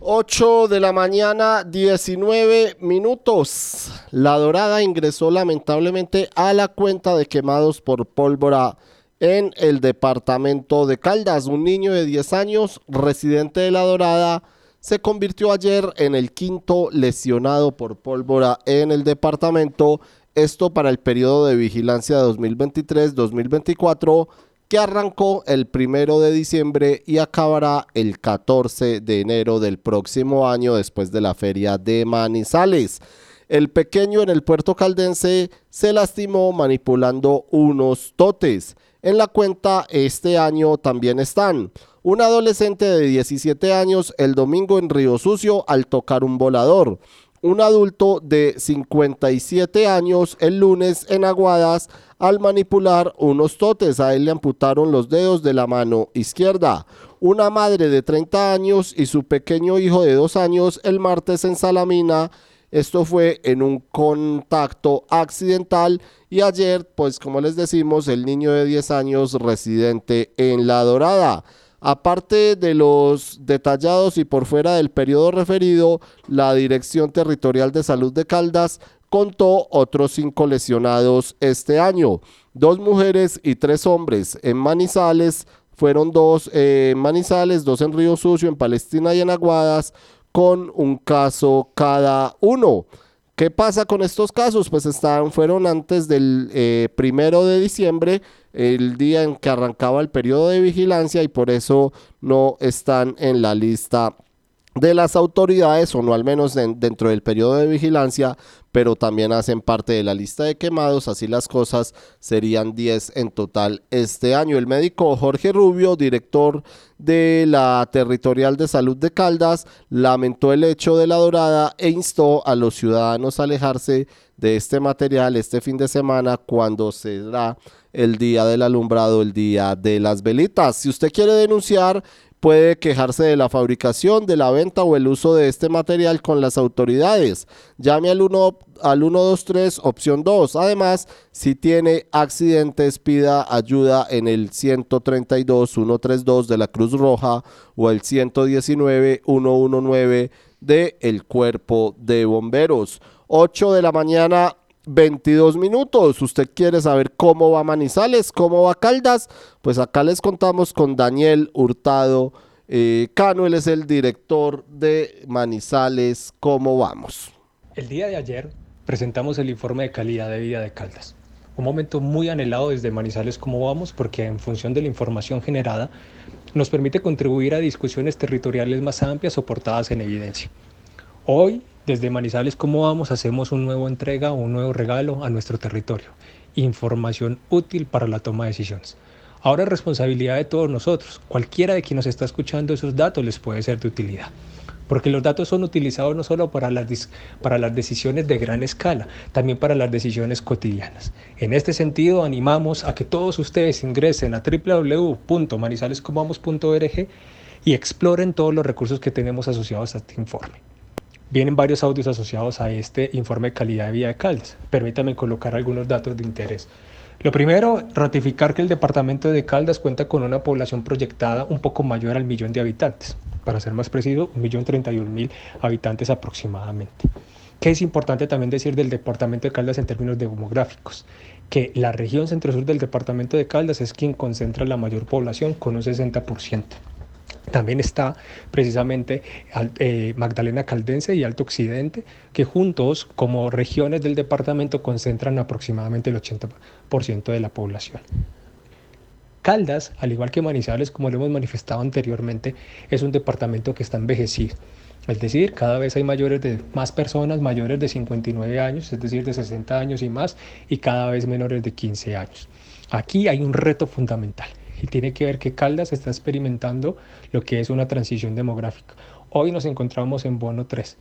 8 de la mañana, 19 minutos. La Dorada ingresó lamentablemente a la cuenta de quemados por pólvora en el departamento de Caldas. Un niño de 10 años, residente de La Dorada, se convirtió ayer en el quinto lesionado por pólvora en el departamento. Esto para el periodo de vigilancia de 2023-2024 arrancó el primero de diciembre y acabará el 14 de enero del próximo año después de la feria de Manizales. El pequeño en el puerto caldense se lastimó manipulando unos totes. En la cuenta este año también están un adolescente de 17 años el domingo en Río Sucio al tocar un volador, un adulto de 57 años el lunes en Aguadas al manipular unos totes. A él le amputaron los dedos de la mano izquierda. Una madre de 30 años y su pequeño hijo de 2 años el martes en Salamina. Esto fue en un contacto accidental y ayer, pues como les decimos, el niño de 10 años residente en La Dorada. Aparte de los detallados y por fuera del periodo referido, la Dirección Territorial de Salud de Caldas contó otros cinco lesionados este año. Dos mujeres y tres hombres en Manizales, fueron dos eh, en Manizales, dos en Río Sucio, en Palestina y en Aguadas, con un caso cada uno. ¿Qué pasa con estos casos? Pues están, fueron antes del eh, primero de diciembre, el día en que arrancaba el periodo de vigilancia y por eso no están en la lista de las autoridades o no al menos en- dentro del periodo de vigilancia, pero también hacen parte de la lista de quemados, así las cosas serían 10 en total este año. El médico Jorge Rubio, director de la Territorial de Salud de Caldas, lamentó el hecho de la dorada e instó a los ciudadanos a alejarse de este material este fin de semana cuando será el día del alumbrado, el día de las velitas. Si usted quiere denunciar, puede quejarse de la fabricación, de la venta o el uso de este material con las autoridades. Llame al 1 al 123 opción 2. Además, si tiene accidentes, pida ayuda en el 132 132 de la Cruz Roja o el 119 119 de el Cuerpo de Bomberos. 8 de la mañana 22 minutos. ¿Usted quiere saber cómo va Manizales, cómo va Caldas? Pues acá les contamos con Daniel Hurtado eh, él es el director de Manizales. ¿Cómo vamos? El día de ayer presentamos el informe de calidad de vida de Caldas. Un momento muy anhelado desde Manizales cómo vamos porque en función de la información generada nos permite contribuir a discusiones territoriales más amplias soportadas en evidencia. Hoy, desde Manizales cómo vamos, hacemos una nueva entrega o un nuevo regalo a nuestro territorio. Información útil para la toma de decisiones. Ahora es responsabilidad de todos nosotros. Cualquiera de quien nos está escuchando esos datos les puede ser de utilidad. Porque los datos son utilizados no solo para las, para las decisiones de gran escala, también para las decisiones cotidianas. En este sentido, animamos a que todos ustedes ingresen a www.manizalescomamos.org y exploren todos los recursos que tenemos asociados a este informe. Vienen varios audios asociados a este informe de calidad de vida de Caldas. Permítame colocar algunos datos de interés. Lo primero, ratificar que el departamento de Caldas cuenta con una población proyectada un poco mayor al millón de habitantes. Para ser más preciso, un millón treinta y un mil habitantes aproximadamente. ¿Qué es importante también decir del departamento de Caldas en términos demográficos? Que la región centro-sur del departamento de Caldas es quien concentra la mayor población con un 60%. También está precisamente eh, Magdalena Caldense y Alto Occidente, que juntos como regiones del departamento concentran aproximadamente el 80% de la población. Caldas, al igual que Manizales, como lo hemos manifestado anteriormente, es un departamento que está envejecido. Es decir, cada vez hay mayores de más personas mayores de 59 años, es decir, de 60 años y más, y cada vez menores de 15 años. Aquí hay un reto fundamental y tiene que ver que Caldas está experimentando lo que es una transición demográfica. Hoy nos encontramos en bono 3,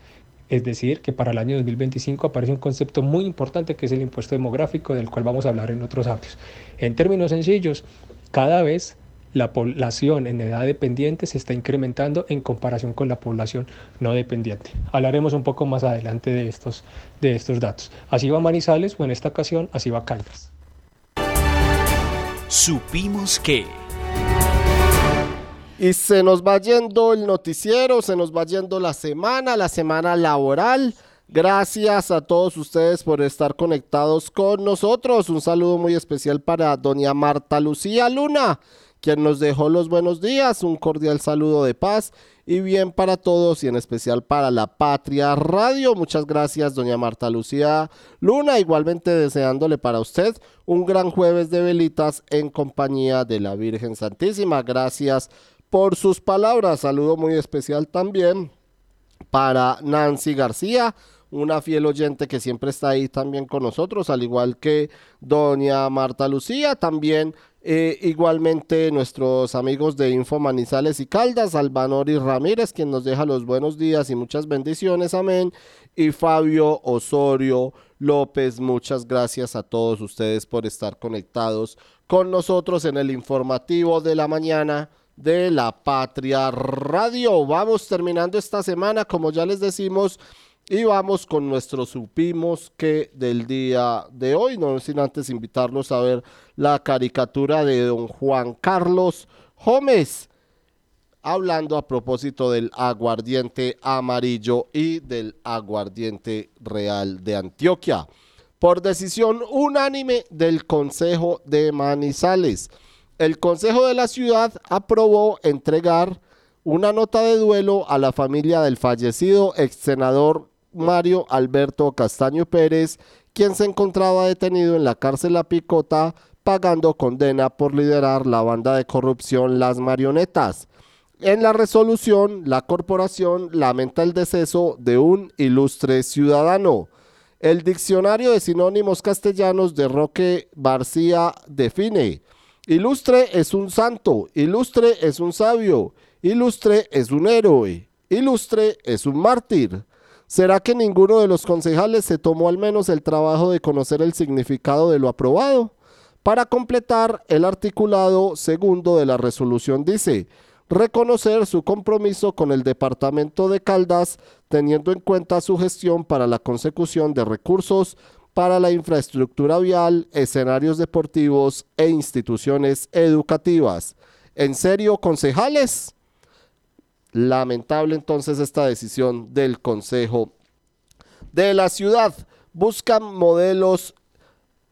es decir, que para el año 2025 aparece un concepto muy importante que es el impuesto demográfico, del cual vamos a hablar en otros audios. En términos sencillos, cada vez la población en edad dependiente se está incrementando en comparación con la población no dependiente. Hablaremos un poco más adelante de estos, de estos datos. Así va Manizales o en esta ocasión así va Caldas. Supimos que... Y se nos va yendo el noticiero, se nos va yendo la semana, la semana laboral. Gracias a todos ustedes por estar conectados con nosotros. Un saludo muy especial para doña Marta Lucía Luna, quien nos dejó los buenos días. Un cordial saludo de paz y bien para todos y en especial para la Patria Radio. Muchas gracias, doña Marta Lucía Luna. Igualmente deseándole para usted un gran jueves de velitas en compañía de la Virgen Santísima. Gracias por sus palabras. Saludo muy especial también para Nancy García, una fiel oyente que siempre está ahí también con nosotros, al igual que doña Marta Lucía, también eh, igualmente nuestros amigos de Info Manizales y Caldas, Albanori Ramírez, quien nos deja los buenos días y muchas bendiciones, amén, y Fabio Osorio López, muchas gracias a todos ustedes por estar conectados con nosotros en el informativo de la mañana de la Patria Radio. Vamos terminando esta semana, como ya les decimos, y vamos con nuestro supimos que del día de hoy, no sin antes invitarlos a ver la caricatura de don Juan Carlos Gómez. hablando a propósito del aguardiente amarillo y del aguardiente real de Antioquia. Por decisión unánime del Consejo de Manizales, el Consejo de la Ciudad aprobó entregar una nota de duelo a la familia del fallecido ex senador Mario Alberto Castaño Pérez, quien se encontraba detenido en la cárcel La Picota pagando condena por liderar la banda de corrupción Las Marionetas. En la resolución, la corporación lamenta el deceso de un ilustre ciudadano. El diccionario de sinónimos castellanos de Roque García define, ilustre es un santo, ilustre es un sabio, ilustre es un héroe, ilustre es un mártir. ¿Será que ninguno de los concejales se tomó al menos el trabajo de conocer el significado de lo aprobado? Para completar, el articulado segundo de la resolución dice, reconocer su compromiso con el Departamento de Caldas, teniendo en cuenta su gestión para la consecución de recursos para la infraestructura vial, escenarios deportivos e instituciones educativas. ¿En serio, concejales? Lamentable entonces esta decisión del Consejo de la ciudad. Buscan modelos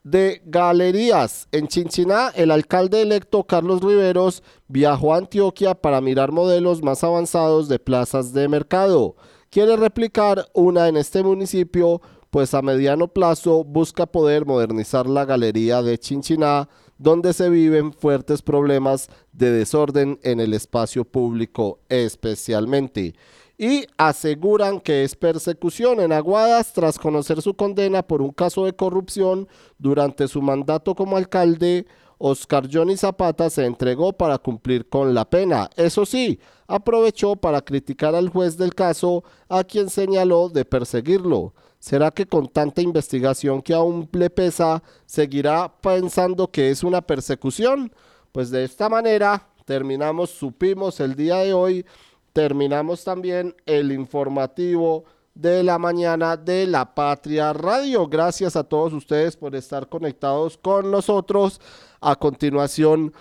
de galerías. En Chinchiná, el alcalde electo Carlos Riveros viajó a Antioquia para mirar modelos más avanzados de plazas de mercado. Quiere replicar una en este municipio, pues a mediano plazo busca poder modernizar la galería de Chinchiná, donde se viven fuertes problemas de desorden en el espacio público especialmente y aseguran que es persecución en Aguadas tras conocer su condena por un caso de corrupción durante su mandato como alcalde. Oscar Johnny Zapata se entregó para cumplir con la pena. Eso sí, aprovechó para criticar al juez del caso, a quien señaló de perseguirlo. ¿Será que con tanta investigación que aún le pesa, seguirá pensando que es una persecución? Pues de esta manera terminamos, supimos el día de hoy terminamos también el informativo de la mañana de la Patria Radio. Gracias a todos ustedes por estar conectados con nosotros. A continuación,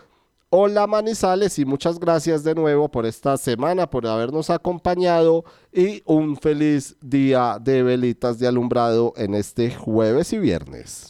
hola Manizales y muchas gracias de nuevo por esta semana, por habernos acompañado y un feliz día de velitas de alumbrado en este jueves y viernes.